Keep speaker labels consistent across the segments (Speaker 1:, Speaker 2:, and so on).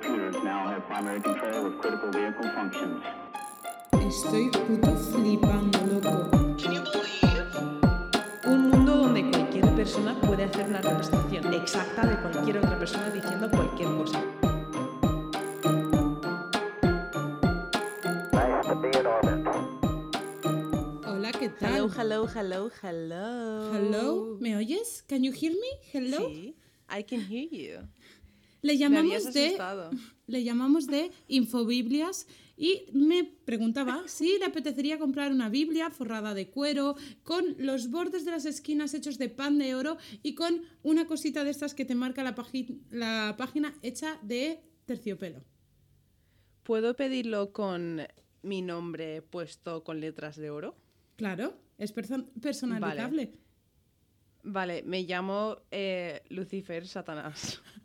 Speaker 1: computers now have primary control of critical vehicle functions.
Speaker 2: Estoy puto flipando, loco.
Speaker 3: Un mundo donde cualquier persona puede hacer una representación exacta de cualquier otra persona diciendo cualquier cosa.
Speaker 2: Hola, ¿qué tal?
Speaker 3: Hello, hello, hello, hello.
Speaker 2: Hello, ¿me oyes? Can you hear me? Hello.
Speaker 3: Sí, I can hear you.
Speaker 2: Le llamamos de le llamamos de Infobiblias y me preguntaba si le apetecería comprar una Biblia forrada de cuero, con los bordes de las esquinas hechos de pan de oro y con una cosita de estas que te marca la, página hecha de terciopelo.
Speaker 3: ¿Puedo pedirlo con mi nombre puesto con letras de oro?
Speaker 2: Claro, es perso- personalizable.
Speaker 3: Vale, me llamo eh, Lucifer Satanás.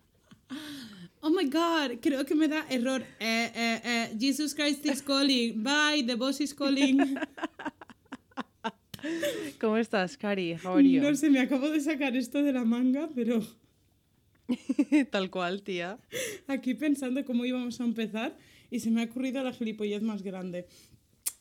Speaker 2: Oh my god, creo que me da error. Eh, eh, eh, Jesus Christ is calling. Bye, the boss is calling.
Speaker 3: ¿Cómo estás, Cari? How are you?
Speaker 2: No sé, me acabo de sacar esto de la manga, pero
Speaker 3: Tal cual, tía.
Speaker 2: aquí pensando cómo íbamos a empezar y se me ha ocurrido la gilipollez más grande.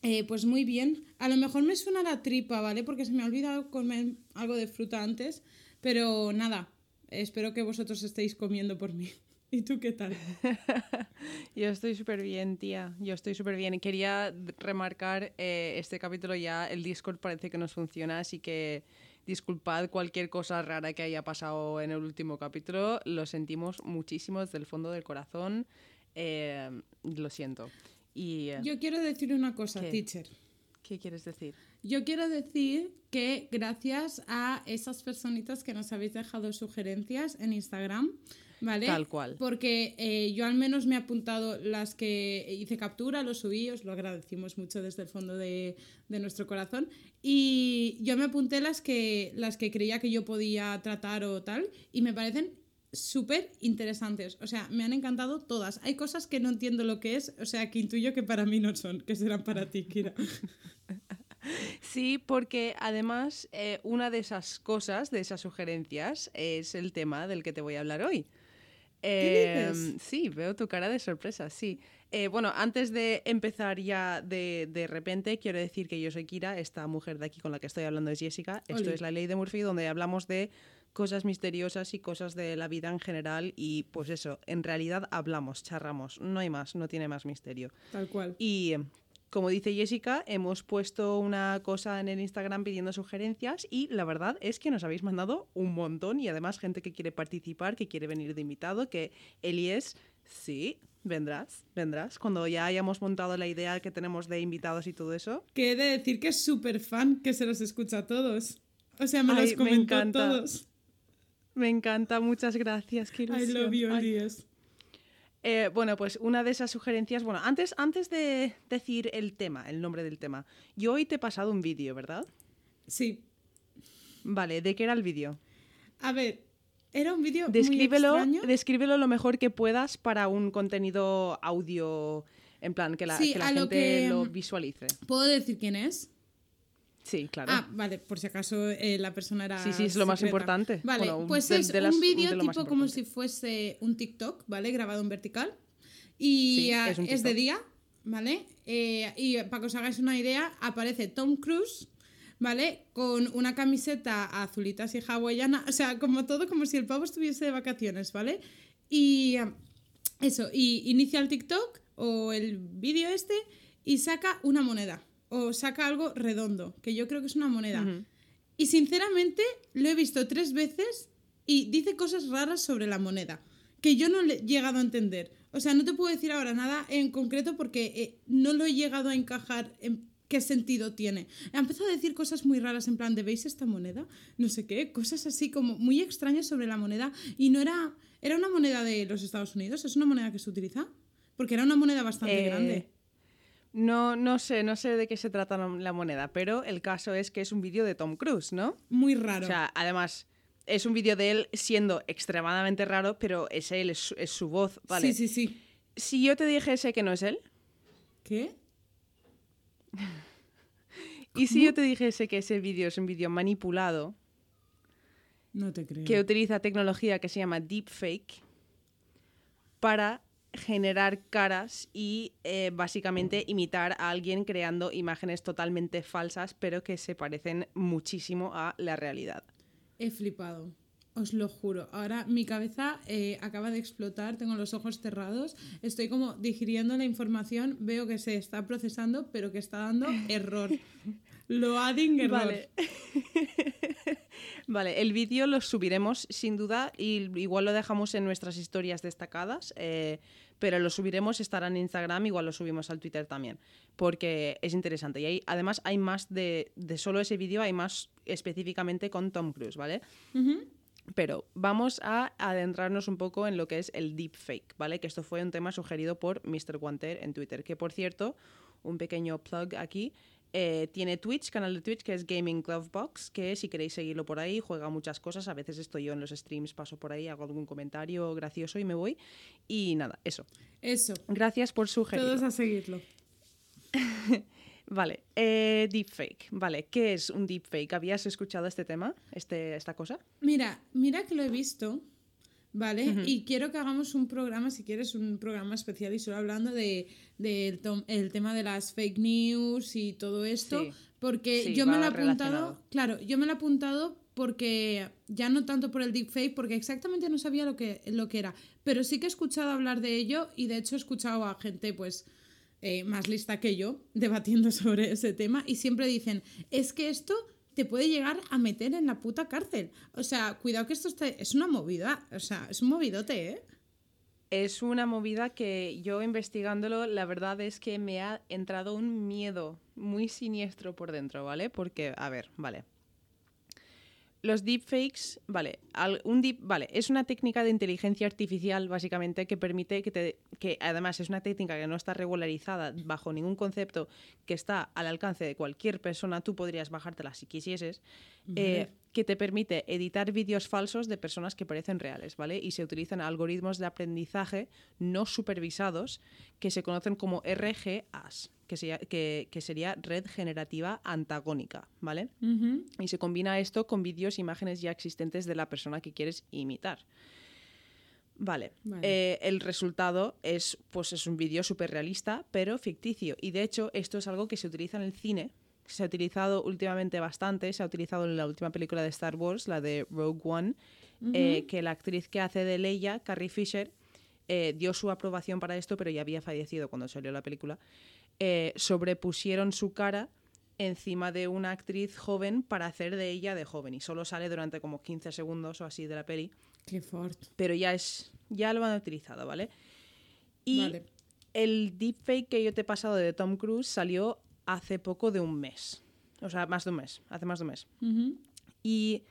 Speaker 2: Eh, pues muy bien. A lo mejor me suena la tripa, ¿vale? Porque se me ha olvidado comer algo de fruta antes. Pero nada, espero que vosotros estéis comiendo por mí. ¿Y tú qué tal?
Speaker 3: Yo estoy súper bien, tía. Yo estoy súper bien. Quería remarcar, eh, este capítulo ya, el Discord parece que nos funciona, así que disculpad cualquier cosa rara que haya pasado en el último capítulo. Lo sentimos muchísimo desde el fondo del corazón. Eh, lo siento. Y, eh,
Speaker 2: Yo quiero decir una cosa,
Speaker 3: ¿Qué?
Speaker 2: teacher.
Speaker 3: ¿Qué quieres decir?
Speaker 2: Yo quiero decir que gracias a esas personitas que nos habéis dejado sugerencias en Instagram, ¿vale?
Speaker 3: Tal cual.
Speaker 2: Porque eh, yo al menos me he apuntado las que hice captura, lo subí, os lo agradecimos mucho desde el fondo de, de nuestro corazón. Y yo me apunté las que, las que creía que yo podía tratar o tal, y me parecen súper interesantes. O sea, me han encantado todas. Hay cosas que no entiendo lo que es, o sea, que intuyo que para mí no son, que serán para ti, Kira.
Speaker 3: Sí, porque además eh, una de esas cosas, de esas sugerencias, es el tema del que te voy a hablar hoy.
Speaker 2: ¿Qué dices?
Speaker 3: Sí, veo tu cara de sorpresa, sí. Eh, bueno, antes de empezar ya de, de repente, quiero decir que yo soy Kira, esta mujer de aquí con la que estoy hablando es Jessica. Esto
Speaker 2: Oli.
Speaker 3: es la ley de Murphy, donde hablamos de cosas misteriosas y cosas de la vida en general. Y pues eso, en realidad hablamos, charramos, no hay más, no tiene más misterio.
Speaker 2: Tal cual.
Speaker 3: Y como dice Jessica, hemos puesto una cosa en el Instagram pidiendo sugerencias y la verdad es que nos habéis mandado un montón y además gente que quiere participar, que quiere venir de invitado, que Elies, sí, vendrás, vendrás. Cuando ya hayamos montado la idea que tenemos de invitados y todo eso.
Speaker 2: Que he de decir que es súper fan, que se los escucha a todos. O sea, me
Speaker 3: Ay,
Speaker 2: los
Speaker 3: me
Speaker 2: comentó
Speaker 3: encanta.
Speaker 2: todos.
Speaker 3: Me encanta, muchas gracias. Qué
Speaker 2: I love you.
Speaker 3: Eh, bueno, pues una de esas sugerencias, bueno, antes, antes de decir el tema, el nombre del tema, yo hoy te he pasado un vídeo, ¿verdad?
Speaker 2: Sí.
Speaker 3: Vale, ¿de qué era el vídeo?
Speaker 2: A ver, era un vídeo muy extraño.
Speaker 3: descríbelo lo mejor que puedas para un contenido audio, en plan, que la,
Speaker 2: Sí,
Speaker 3: que la
Speaker 2: a lo
Speaker 3: gente
Speaker 2: que-
Speaker 3: lo visualice.
Speaker 2: ¿Puedo decir quién es?
Speaker 3: Sí, claro.
Speaker 2: Ah, vale, por si acaso eh, la persona era.
Speaker 3: Sí, sí, es lo más importante.
Speaker 2: Vale,
Speaker 3: Bueno,
Speaker 2: pues
Speaker 3: de-
Speaker 2: es
Speaker 3: de las-
Speaker 2: un vídeo tipo como si fuese un TikTok, ¿vale? Grabado en vertical. Y
Speaker 3: Sí, es
Speaker 2: de día, ¿vale? Eh, y para que os hagáis una idea, aparece Tom Cruise, ¿vale? Con una camiseta azulita así hawaiana. O sea, como todo, como si el pavo estuviese de vacaciones, ¿vale? Y ah, eso, y inicia el TikTok o el vídeo este y saca una moneda. O saca algo redondo, que yo creo que es una moneda. Y sinceramente lo he visto tres veces y dice cosas raras sobre la moneda, que yo no le he llegado a entender. O sea, no te puedo decir ahora nada en concreto porque eh, no lo he llegado a encajar en qué sentido tiene. Ha empezado a decir cosas muy raras en plan de ¿veis esta moneda? No sé qué, cosas así como muy extrañas sobre la moneda y no era era una moneda de los Estados Unidos, es una moneda que se utiliza porque era una moneda bastante
Speaker 3: Eh,
Speaker 2: grande.
Speaker 3: No, no sé, no sé de qué se trata la- moneda, pero el caso es que es un vídeo de Tom Cruise, ¿no?
Speaker 2: Muy raro.
Speaker 3: O sea, además, es un vídeo de él siendo extremadamente raro, pero es él, es, su- es su voz, ¿vale?
Speaker 2: Sí, sí, sí.
Speaker 3: Si yo te dijese que no es él,
Speaker 2: ¿Qué?
Speaker 3: y si yo te dijese que ese vídeo es un vídeo manipulado,
Speaker 2: No te creo.
Speaker 3: que utiliza tecnología que se llama deepfake para generar caras y eh, básicamente imitar a alguien creando imágenes totalmente falsas, pero que se parecen muchísimo a la realidad.
Speaker 2: He flipado. Os lo juro. Ahora mi cabeza eh, acaba de explotar, tengo los ojos cerrados, estoy como digiriendo la información, veo que se está procesando, pero que está dando error. Loading error.
Speaker 3: Vale. vale, el vídeo lo subiremos sin duda y igual lo dejamos en nuestras historias destacadas, eh, pero lo subiremos, estará en Instagram, igual lo subimos al Twitter también, porque es interesante. Y hay, además hay más de, de solo ese vídeo, hay más específicamente con Tom Cruise, ¿vale? Pero vamos a adentrarnos un poco en lo que es el deepfake, ¿vale? Que esto fue un tema sugerido por Mr. Guanter en Twitter, que por cierto, un pequeño plug aquí, eh, tiene Twitch, canal de Twitch que es Gaming Glove Box, que si queréis seguirlo por ahí, juega muchas cosas, a veces estoy yo en los streams, paso por ahí, hago algún comentario gracioso y me voy. Y nada, eso.
Speaker 2: Eso.
Speaker 3: Gracias por sugerirlo.
Speaker 2: Todos a seguirlo.
Speaker 3: Vale, eh, deepfake. Vale, ¿qué es un deepfake? ¿Habías escuchado este tema, este, esta cosa?
Speaker 2: Mira, mira que lo he visto, ¿vale? Y quiero que hagamos un programa, si quieres, un programa especial y solo hablando de, del tom- el tema de las fake news y todo esto,
Speaker 3: Sí.
Speaker 2: porque
Speaker 3: Sí,
Speaker 2: yo me lo he apuntado, claro, yo me lo he apuntado porque ya no tanto por el deepfake, porque exactamente no sabía lo que, lo que era, pero sí que he escuchado hablar de ello y de hecho he escuchado a gente, pues, eh, más lista que yo debatiendo sobre ese tema y siempre dicen, es que esto te puede llegar a meter en la puta cárcel. O sea, cuidado que esto está- es una movida, o sea, es un movidote, ¿eh?
Speaker 3: Es una movida que yo investigándolo, la verdad es que me ha entrado un miedo muy siniestro por dentro, ¿vale? Porque, a ver, vale. Los deepfakes, vale, al- un deep, vale, es una técnica de inteligencia artificial básicamente que permite que te, que además es una técnica que no está regularizada bajo ningún concepto, que está al alcance de cualquier persona, tú podrías bajártela si quisieses, eh. Que te permite editar vídeos falsos de personas que parecen reales, ¿vale? Y se utilizan algoritmos de aprendizaje no supervisados que se conocen como RGAs, que, sería- que- que sería red generativa antagónica, ¿vale? Y se combina esto con vídeos e imágenes ya existentes de la persona que quieres imitar. Vale.
Speaker 2: Vale.
Speaker 3: Eh, el resultado es, pues, es un vídeo súper realista, pero ficticio. Y de hecho, esto es algo que se utiliza en el cine. Se ha utilizado últimamente bastante. Se ha utilizado en la última película de Star Wars, la de Rogue One, eh, que la actriz que hace de Leia, Carrie Fisher, eh, dio su aprobación para esto, pero ya había fallecido cuando salió la película. Eh, sobrepusieron su cara encima de una actriz joven para hacer de ella de joven y solo sale durante como 15 segundos o así de la peli
Speaker 2: Qué fort.
Speaker 3: pero ya es ya lo han utilizado, ¿vale? Y
Speaker 2: Vale.
Speaker 3: el deepfake que yo te he pasado de Tom Cruise salió hace poco de un mes. O sea, más de un mes, hace más de un mes. Y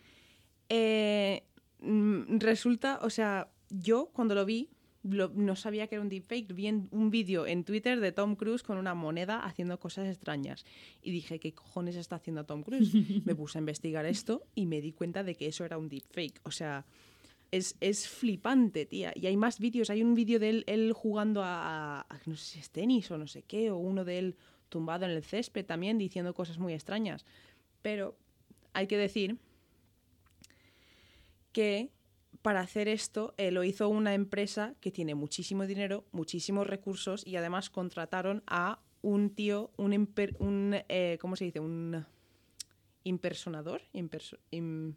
Speaker 3: eh, mm, resulta, o sea, yo cuando lo vi, lo- no sabía que era un deepfake. Vi en- un vídeo en Twitter de Tom Cruise con una moneda haciendo cosas extrañas. Y dije, ¿qué cojones está haciendo Tom Cruise? me puse a investigar esto y me di cuenta de que eso era un deepfake. O sea, es, es flipante, tía. Y hay más vídeos. Hay un vídeo de él, él jugando a, a- a no sé si es tenis o no sé qué, o uno de él tumbado en el césped también diciendo cosas muy extrañas. Pero hay que decir que para hacer esto eh, lo hizo una empresa que tiene muchísimo dinero, muchísimos recursos y además contrataron a un tío, un, un eh, ¿cómo se dice? Un impersonador, Imperso- im-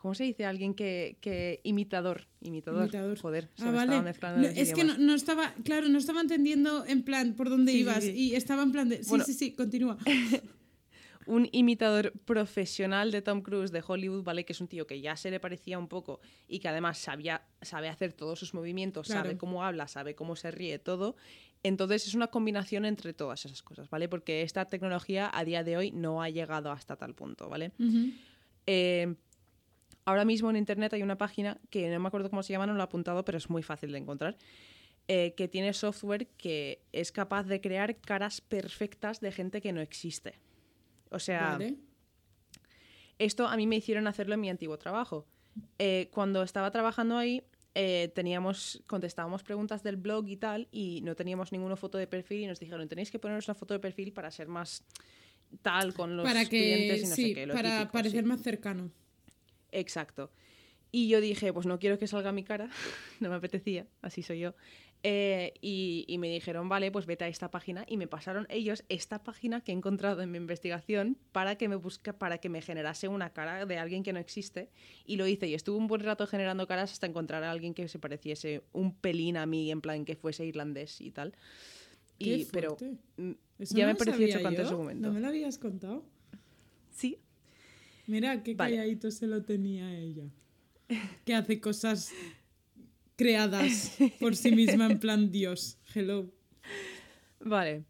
Speaker 3: ¿cómo se dice? Alguien que, que imitador, imitador,
Speaker 2: Imitador.
Speaker 3: joder, se
Speaker 2: Ah,
Speaker 3: me
Speaker 2: vale.
Speaker 3: estaba mezclando
Speaker 2: No,
Speaker 3: los
Speaker 2: es que no, estaba, claro, no estaba entendiendo en plan por dónde
Speaker 3: Sí,
Speaker 2: ibas
Speaker 3: sí.
Speaker 2: y estaba en plan de, sí,
Speaker 3: Bueno.
Speaker 2: sí, sí, continúa.
Speaker 3: un imitador profesional de Tom Cruise de Hollywood, ¿vale? Que es un tío que ya se le parecía un poco y que además sabía, sabe hacer todos sus movimientos, sabe cómo habla, sabe cómo se ríe, todo. Entonces es una combinación entre todas esas cosas, ¿vale? Porque esta tecnología a día de hoy no ha llegado hasta tal punto, ¿vale? Eh, ahora mismo en internet hay una página que no me acuerdo cómo se llama, no lo he apuntado, pero es muy fácil de encontrar. eh, que tiene software que es capaz de crear caras perfectas de gente que no existe. O sea,
Speaker 2: Vale.
Speaker 3: esto a mí me hicieron hacerlo en mi antiguo trabajo. Eh, cuando estaba trabajando ahí, eh, teníamos, contestábamos preguntas del blog y tal, y no teníamos ninguna foto de perfil, y nos dijeron, tenéis que poneros una foto de perfil para ser más tal con los
Speaker 2: Para que,
Speaker 3: clientes y no
Speaker 2: sí,
Speaker 3: sé qué. lo
Speaker 2: para
Speaker 3: típico,
Speaker 2: parecer
Speaker 3: sí.
Speaker 2: más cercano.
Speaker 3: Exacto. Y yo dije, pues no quiero que salga mi cara, no me apetecía, así soy yo. Eh, y, y me dijeron, vale, pues vete a esta página. Y me pasaron ellos esta página que he encontrado en mi investigación para que me busque, para que me generase una cara de alguien que no existe. Y lo hice. Y estuve un buen rato generando caras hasta encontrar a alguien que se pareciese un pelín a mí, en plan que fuese irlandés y tal.
Speaker 2: Qué
Speaker 3: Y,
Speaker 2: fuerte.
Speaker 3: ya
Speaker 2: no
Speaker 3: me pareció chocante
Speaker 2: yo.
Speaker 3: ese momento.
Speaker 2: ¿No me lo habías contado?
Speaker 3: Sí,
Speaker 2: Mira, qué
Speaker 3: Vale.
Speaker 2: calladito se lo tenía ella. Que hace cosas creadas por sí misma en plan Dios. Hello.
Speaker 3: Vale.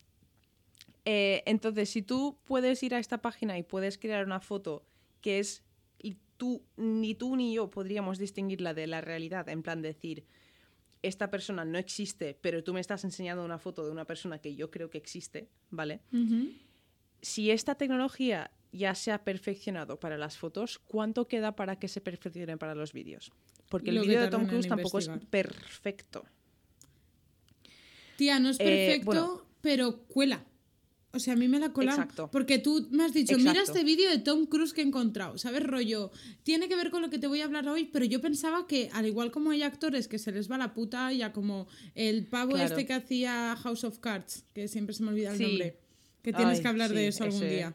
Speaker 3: Eh, entonces, si tú puedes ir a esta página y puedes crear una foto que es. Y tú, ni tú ni yo podríamos distinguirla de la realidad, en plan decir, esta persona no existe, pero tú me estás enseñando una foto de una persona que yo creo que existe, ¿vale? Si esta tecnología ya se ha perfeccionado para las fotos, ¿cuánto queda para que se perfeccione para los vídeos? Porque el
Speaker 2: Lo
Speaker 3: vídeo de Tom Cruise tampoco es perfecto.
Speaker 2: Tía, no es
Speaker 3: Eh,
Speaker 2: perfecto,
Speaker 3: bueno.
Speaker 2: pero cuela. O sea, a mí me la cola.
Speaker 3: Exacto.
Speaker 2: Porque tú me has dicho, mira este vídeo de Tom Cruise que he encontrado. ¿Sabes, rollo? Tiene que ver con lo que te voy a hablar hoy, pero yo pensaba que, al igual como hay actores que se les va la puta, ya como el pavo
Speaker 3: Claro.
Speaker 2: este que hacía House of Cards, que siempre se me olvida el
Speaker 3: Sí.
Speaker 2: nombre. Que tienes
Speaker 3: Ay,
Speaker 2: que hablar de eso algún
Speaker 3: ese.
Speaker 2: día.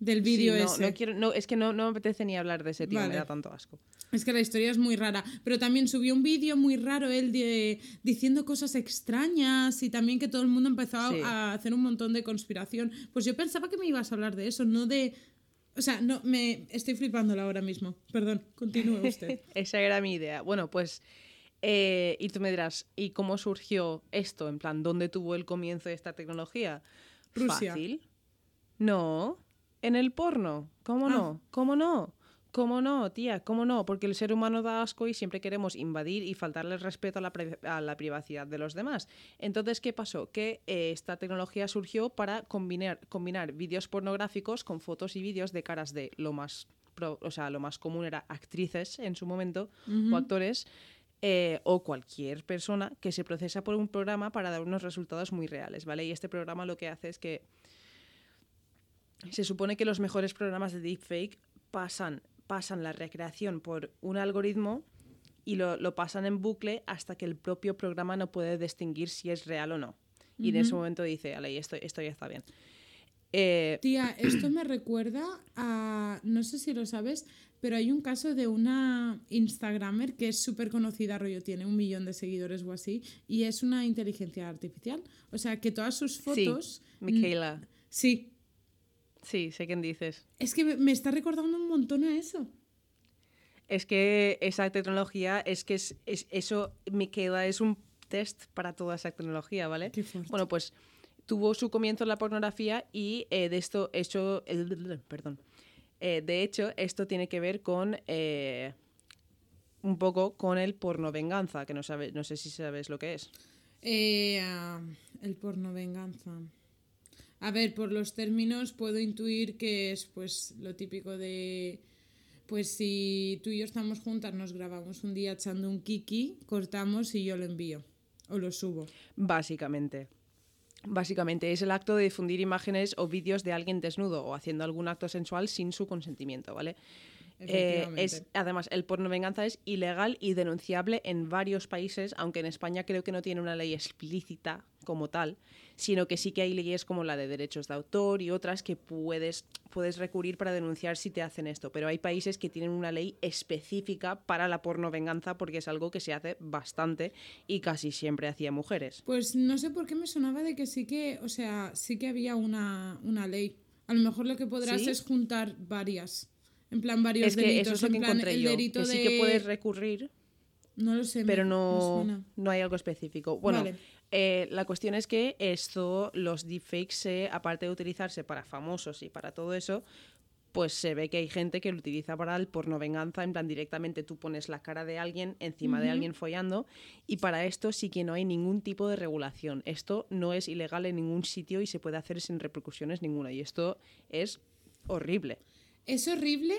Speaker 2: Del
Speaker 3: Sí,
Speaker 2: vídeo
Speaker 3: no,
Speaker 2: ese.
Speaker 3: no quiero, no, es que no, no me apetece ni hablar de ese tío,
Speaker 2: Vale.
Speaker 3: me da tanto asco.
Speaker 2: Es que la historia es muy rara. Pero también subió un vídeo muy raro él de, diciendo cosas extrañas y también que todo el mundo empezó a-
Speaker 3: Sí.
Speaker 2: a hacer un montón de conspiración. Pues yo pensaba que me ibas a hablar de eso, no de... O sea, no, me estoy flipándola ahora mismo. Perdón, continúe usted.
Speaker 3: Esa era mi idea. Bueno, pues. eh, y tú me dirás, ¿y cómo surgió esto? En plan, ¿dónde tuvo el comienzo de esta tecnología?
Speaker 2: Rusia.
Speaker 3: Fácil. No. En el porno. ¿Cómo
Speaker 2: Ah.
Speaker 3: no? ¿Cómo no? ¿Cómo no, tía? ¿Cómo no? Porque el ser humano da asco y siempre queremos invadir y faltarle respeto a la, a la privacidad de los demás. Entonces, ¿qué pasó? Que eh, esta tecnología surgió para combinar, combinar vídeos pornográficos con fotos y vídeos de caras de lo más, pro- o sea, lo más común era actrices en su momento o actores eh, o cualquier persona que se procesa por un programa para dar unos resultados muy reales, ¿vale? Y este programa lo que hace es que se supone que los mejores programas de deepfake pasan, pasan la recreación por un algoritmo y lo, lo pasan en bucle hasta que el propio programa no puede distinguir si es real o no. Y en ese momento dice, ale, esto, esto ya está bien. Eh,
Speaker 2: Tía, esto me recuerda a... No sé si lo sabes, pero hay un caso de una Instagramer que es súper conocida, rollo, tiene un millón de seguidores o así, y es una inteligencia artificial. O sea, que todas sus
Speaker 3: sí,
Speaker 2: fotos...
Speaker 3: Michaela.
Speaker 2: Sí,
Speaker 3: Sí, sé quién dices.
Speaker 2: Es que me- me está recordando un montón a eso.
Speaker 3: Es que esa tecnología, es que es, es- eso, Michaela, es un test para toda esa tecnología, ¿vale?
Speaker 2: Qué fuerte.
Speaker 3: Bueno, pues tuvo su comienzo en la pornografía y eh, de esto, hecho, perdón, Eh, de hecho, esto tiene que ver con eh, un poco con el porno venganza, que no, sabe, no sé si sabes lo que es.
Speaker 2: Ah, el porno venganza. A ver, por los términos puedo intuir que es pues lo típico de pues si tú y yo estamos juntas, nos grabamos un día echando un kiki, cortamos y yo lo envío o lo subo.
Speaker 3: Básicamente. Básicamente es el acto de difundir imágenes o vídeos de alguien desnudo o haciendo algún acto sensual sin su consentimiento, ¿vale? Eh, es, además, el porno venganza es ilegal y denunciable en varios países, aunque en España creo que no tiene una ley explícita como tal, sino que sí que hay leyes como la de derechos de autor y otras que puedes, puedes recurrir para denunciar si te hacen esto. Pero hay países que tienen una ley específica para la porno venganza porque es algo que se hace bastante y casi siempre hacia mujeres.
Speaker 2: Pues no sé por qué me sonaba de que sí que, o sea, sí que había una, una ley. A lo mejor lo que podrás
Speaker 3: ¿Sí?
Speaker 2: es juntar varias. En plan, varios
Speaker 3: Es que
Speaker 2: delitos.
Speaker 3: eso es lo
Speaker 2: en
Speaker 3: que
Speaker 2: plan,
Speaker 3: encontré
Speaker 2: el
Speaker 3: yo,
Speaker 2: delito
Speaker 3: que sí que puedes recurrir,
Speaker 2: No lo sé,
Speaker 3: pero no, no hay algo específico. Bueno,
Speaker 2: Vale.
Speaker 3: eh, la cuestión es que esto, los deepfakes, aparte de utilizarse para famosos y para todo eso, pues se ve que hay gente que lo utiliza para el porno venganza, en plan directamente tú pones la cara de alguien encima de alguien follando y para esto sí que no hay ningún tipo de regulación. Esto no es ilegal en ningún sitio y se puede hacer sin repercusiones ninguna y esto es horrible.
Speaker 2: Es horrible,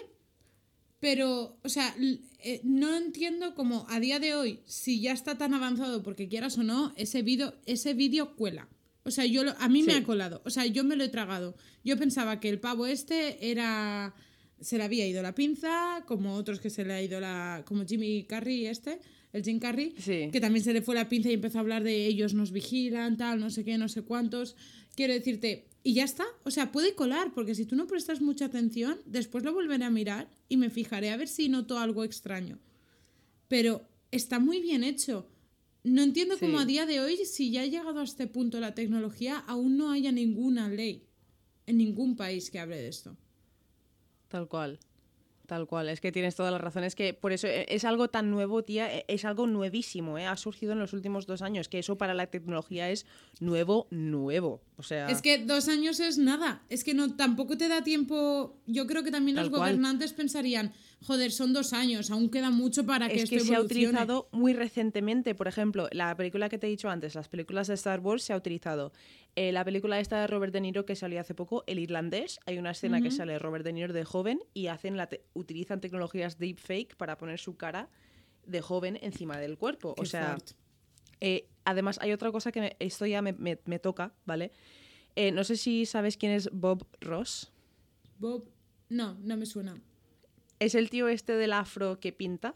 Speaker 2: pero, o sea, eh, no entiendo cómo a día de hoy, si ya está tan avanzado, porque quieras o no, ese vídeo ese vídeo cuela. O sea, yo lo- a mí me ha colado. O sea, yo me lo he tragado. Yo pensaba que el pavo este era. Se le había ido la pinza, como otros que se le ha ido la. como Jimmy Carrey este. el Jim Carrey,
Speaker 3: Sí.
Speaker 2: que también se le fue la pinza y empezó a hablar de ellos nos vigilan, tal, no sé qué, no sé cuántos. Quiero decirte, y ya está. O sea, puede colar, porque si tú no prestas mucha atención, después lo volveré a mirar y me fijaré a ver si noto algo extraño. Pero está muy bien hecho. No entiendo cómo a día de hoy, si ya ha llegado a este punto la tecnología, aún no haya ninguna ley en ningún país que hable de esto.
Speaker 3: Tal cual. Tal cual, es que tienes toda la razón. Es que por eso eh, es algo tan nuevo, tía, eh, es algo nuevísimo, ¿eh? Ha surgido en los últimos dos años, que eso para la tecnología es nuevo, nuevo. O sea,
Speaker 2: Es que dos años es nada. Es que no tampoco te da tiempo. Yo creo que también los
Speaker 3: cual.
Speaker 2: gobernantes pensarían, joder, son dos años, aún queda mucho para que
Speaker 3: es
Speaker 2: esto
Speaker 3: que se ha
Speaker 2: evolucione".
Speaker 3: utilizado muy recientemente. Por ejemplo, la película que te he dicho antes, las películas de Star Wars, se ha utilizado. Eh, la película esta de Robert De Niro que salió hace poco, El Irlandés, hay una escena que sale Robert De Niro de joven y hacen la te- utilizan tecnologías deepfake para poner su cara de joven encima del cuerpo.
Speaker 2: Qué
Speaker 3: o sea. Eh, además hay otra cosa que me- esto ya me, me- me toca, ¿vale? Eh, no sé si sabes quién es Bob Ross.
Speaker 2: Bob, no, no me suena.
Speaker 3: Es el tío este del afro que pinta.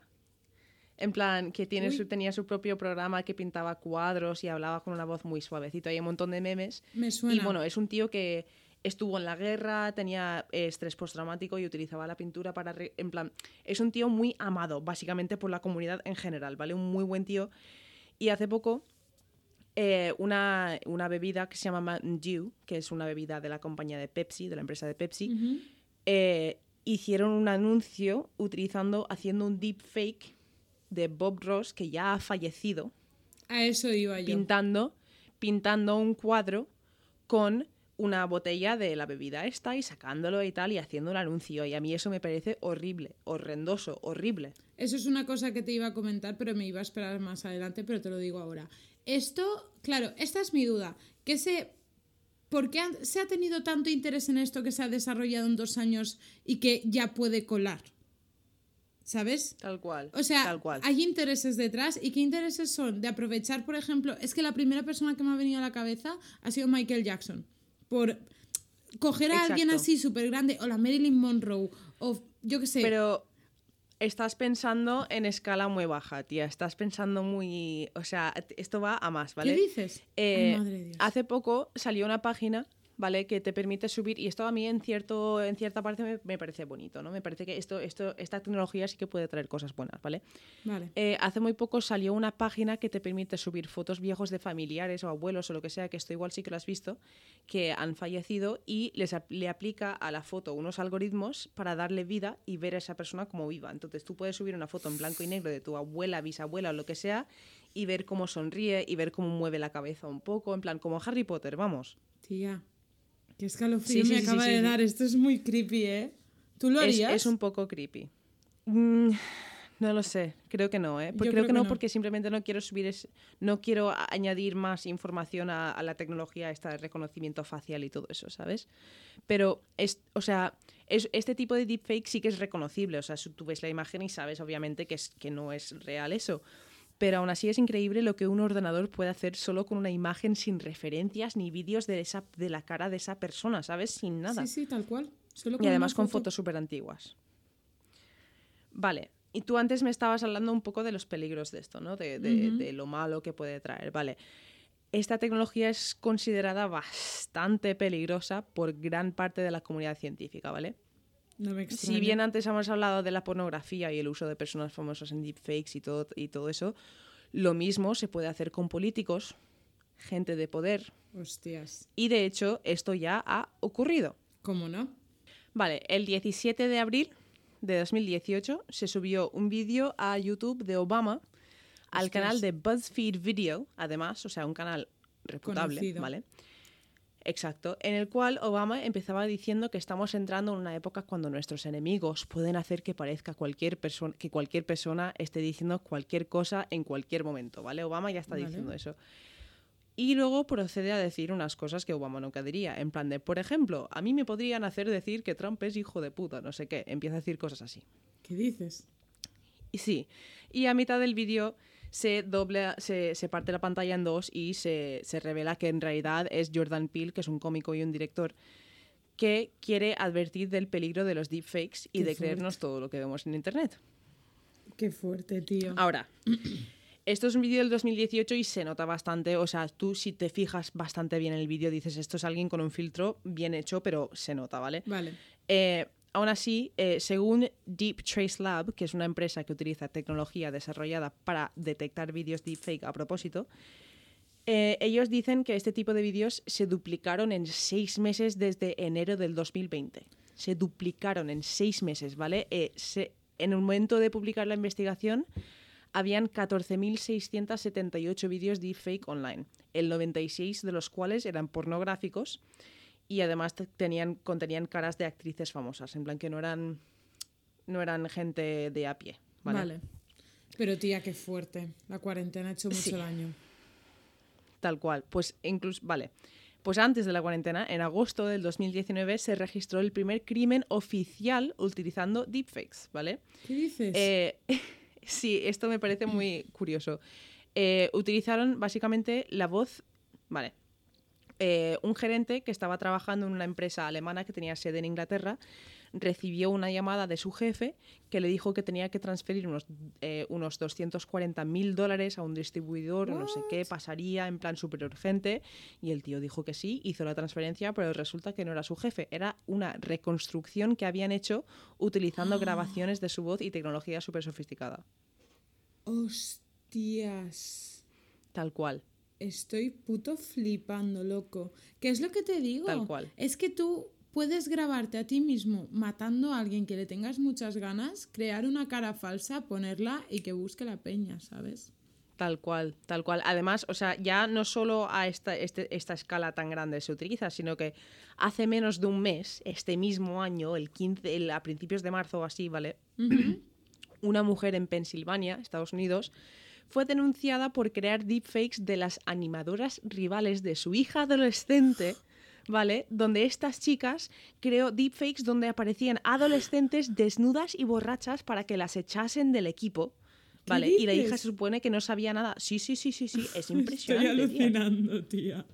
Speaker 3: En plan, que tiene su, tenía su propio programa que pintaba cuadros y hablaba con una voz muy suavecito. Hay un montón de memes.
Speaker 2: Me suena.
Speaker 3: Y bueno, es un tío que estuvo en la guerra, tenía eh, estrés postraumático y utilizaba la pintura para... re- en plan, es un tío muy amado, básicamente, por la comunidad en general, ¿vale? Un muy buen tío. Y hace poco, eh, una, una bebida que se llama Mountain Dew, que es una bebida de la compañía de Pepsi, de la empresa de Pepsi, eh, hicieron un anuncio utilizando, haciendo un deepfake de Bob Ross, que ya ha fallecido,
Speaker 2: A eso iba yo.
Speaker 3: pintando, pintando un cuadro con una botella de la bebida esta y sacándolo y tal y haciendo el anuncio. Y a mí eso me parece horrible, horrendoso, horrible.
Speaker 2: Eso es una cosa que te iba a comentar, pero me iba a esperar más adelante, pero te lo digo ahora. Esto, claro, esta es mi duda. ¿Qué se, ¿Por qué se ha tenido tanto interés en esto que se ha desarrollado en dos años y que ya puede colar? ¿Sabes?
Speaker 3: Tal cual.
Speaker 2: O sea,
Speaker 3: tal cual.
Speaker 2: hay intereses detrás. ¿Y qué intereses son? De aprovechar, por ejemplo, es que la primera persona que me ha venido a la cabeza ha sido Michael Jackson. Por coger a alguien así súper grande, o la Marilyn Monroe, o yo qué sé.
Speaker 3: Pero estás pensando en escala muy baja, tía. Estás pensando muy... O sea, esto va a más, ¿vale?
Speaker 2: ¿Qué dices? Ay,
Speaker 3: Eh,
Speaker 2: madre de Dios.
Speaker 3: hace poco salió una página, ¿vale? Que te permite subir, y esto a mí en, cierto, en cierta parte me, me parece bonito, ¿no? Me parece que esto, esto, esta tecnología sí que puede traer cosas buenas, ¿vale?
Speaker 2: Vale.
Speaker 3: Eh, hace muy poco salió una página que te permite subir fotos viejos de familiares o abuelos o lo que sea, que esto igual sí que lo has visto, que han fallecido y les le aplica a la foto unos algoritmos para darle vida y ver a esa persona como viva. Entonces tú puedes subir una foto en blanco y negro de tu abuela, bisabuela o lo que sea y ver cómo sonríe y ver cómo mueve la cabeza un poco, en plan como Harry Potter, vamos.
Speaker 2: Tía, qué escalofrío
Speaker 3: Sí, sí,
Speaker 2: me
Speaker 3: sí,
Speaker 2: acaba de dar. Esto es muy creepy, ¿eh? ¿Tú lo
Speaker 3: Es,
Speaker 2: harías?
Speaker 3: es un poco creepy. Mm, no lo sé, creo que no, ¿eh?
Speaker 2: Yo
Speaker 3: Porque
Speaker 2: creo
Speaker 3: creo que
Speaker 2: que
Speaker 3: no,
Speaker 2: no.
Speaker 3: porque simplemente no quiero subir, es, no quiero añadir más información a, a la tecnología esta de reconocimiento facial y todo eso, ¿sabes? Pero, es, o sea, es, este tipo de deepfake sí que es reconocible, o sea, tú ves la imagen y sabes obviamente que, es, que no es real eso. Pero aún así es increíble lo que un ordenador puede hacer solo con una imagen sin referencias ni vídeos de, esa, de la cara de esa persona, ¿sabes? Sin nada.
Speaker 2: Sí, sí, tal cual. Solo
Speaker 3: Y además con
Speaker 2: foto.
Speaker 3: fotos súper antiguas. Vale. Y tú antes me estabas hablando un poco de los peligros de esto, ¿no? De, de lo malo que puede traer. Vale. Esta tecnología es considerada bastante peligrosa por gran parte de la comunidad científica, ¿vale?
Speaker 2: No me
Speaker 3: Si bien antes hemos hablado de la pornografía y el uso de personas famosas en deepfakes y todo, y todo eso, lo mismo se puede hacer con políticos, gente de poder,
Speaker 2: Hostias.
Speaker 3: y de hecho esto ya ha ocurrido.
Speaker 2: ¿Cómo no?
Speaker 3: Vale, el 17 de abril de 2018 se subió un vídeo a YouTube de Obama al canal de BuzzFeed Video, además, o sea, un canal reputable,
Speaker 2: Conocido.
Speaker 3: ¿vale? Exacto, en el cual Obama empezaba diciendo que estamos entrando en una época cuando nuestros enemigos pueden hacer que parezca cualquier persona que cualquier persona esté diciendo cualquier cosa en cualquier momento, ¿vale? Obama ya está
Speaker 2: Vale.
Speaker 3: diciendo eso. Y luego procede a decir unas cosas que Obama nunca diría. En plan de, por ejemplo, a mí me podrían hacer decir que Trump es hijo de puta, no sé qué. Empieza a decir cosas así.
Speaker 2: ¿Qué dices?
Speaker 3: Y sí. Y a mitad del vídeo se dobla, se, se parte la pantalla en dos y se, se revela que en realidad es Jordan Peele, que es un cómico y un director, que quiere advertir del peligro de los deepfakes y
Speaker 2: Qué
Speaker 3: de
Speaker 2: fuerte.
Speaker 3: creernos todo lo que vemos en internet.
Speaker 2: Qué fuerte, tío.
Speaker 3: Ahora, esto es un vídeo del 2018 y se nota bastante. O sea, tú si te fijas bastante bien en el vídeo, dices, esto es alguien con un filtro bien hecho, pero se nota, ¿vale?
Speaker 2: Vale.
Speaker 3: Eh, aún así, eh, según Deep Trace Lab, que es una empresa que utiliza tecnología desarrollada para detectar vídeos deepfake a propósito, eh, ellos dicen que este tipo de vídeos se duplicaron en seis meses desde enero del 2020. Se duplicaron en seis meses, ¿vale? Eh, en el momento de publicar la investigación, habían 14.678 vídeos deepfake online, el 96 de los cuales eran pornográficos y además te- tenían, contenían caras de actrices famosas, en plan que no eran, no eran gente de a pie.
Speaker 2: Vale.
Speaker 3: ¿vale?
Speaker 2: Pero tía, qué fuerte. La cuarentena ha hecho mucho
Speaker 3: Sí.
Speaker 2: daño.
Speaker 3: Tal cual. Pues incluso, vale. Pues antes de la cuarentena, en agosto del 2019, se registró el primer crimen oficial utilizando deepfakes, ¿vale?
Speaker 2: ¿Qué dices?
Speaker 3: Eh, sí, esto me parece muy curioso. Eh, utilizaron básicamente la voz, vale. Eh, un gerente que estaba trabajando en una empresa alemana que tenía sede en Inglaterra recibió una llamada de su jefe que le dijo que tenía que transferir unos, eh, unos 240 mil dólares a un distribuidor, no sé qué, pasaría en plan súper urgente. Y el tío dijo que sí, hizo la transferencia, pero resulta que no era su jefe, era una reconstrucción que habían hecho utilizando grabaciones de su voz y tecnología súper sofisticada.
Speaker 2: Hostias.
Speaker 3: Tal cual.
Speaker 2: Estoy puto flipando, loco. ¿Qué es lo que te digo?
Speaker 3: Tal cual.
Speaker 2: Es que tú puedes grabarte a ti mismo matando a alguien que le tengas muchas ganas, crear una cara falsa, ponerla y que busque la peña, ¿sabes?
Speaker 3: Tal cual, tal cual. Además, o sea, ya no solo a esta, este- esta escala tan grande se utiliza, sino que hace menos de un mes, este mismo año, el 15, el- a principios de marzo o así, ¿vale? Una mujer en Pensilvania, Estados Unidos, fue denunciada por crear deepfakes de las animadoras rivales de su hija adolescente, ¿vale? Donde estas chicas creó deepfakes donde aparecían adolescentes desnudas y borrachas para que las echasen del equipo.
Speaker 2: ¿Qué
Speaker 3: Vale, y la hija se supone que no sabía nada. Sí, sí, sí, sí, sí, es
Speaker 2: Estoy
Speaker 3: impresionante. tía.
Speaker 2: alucinando, tía.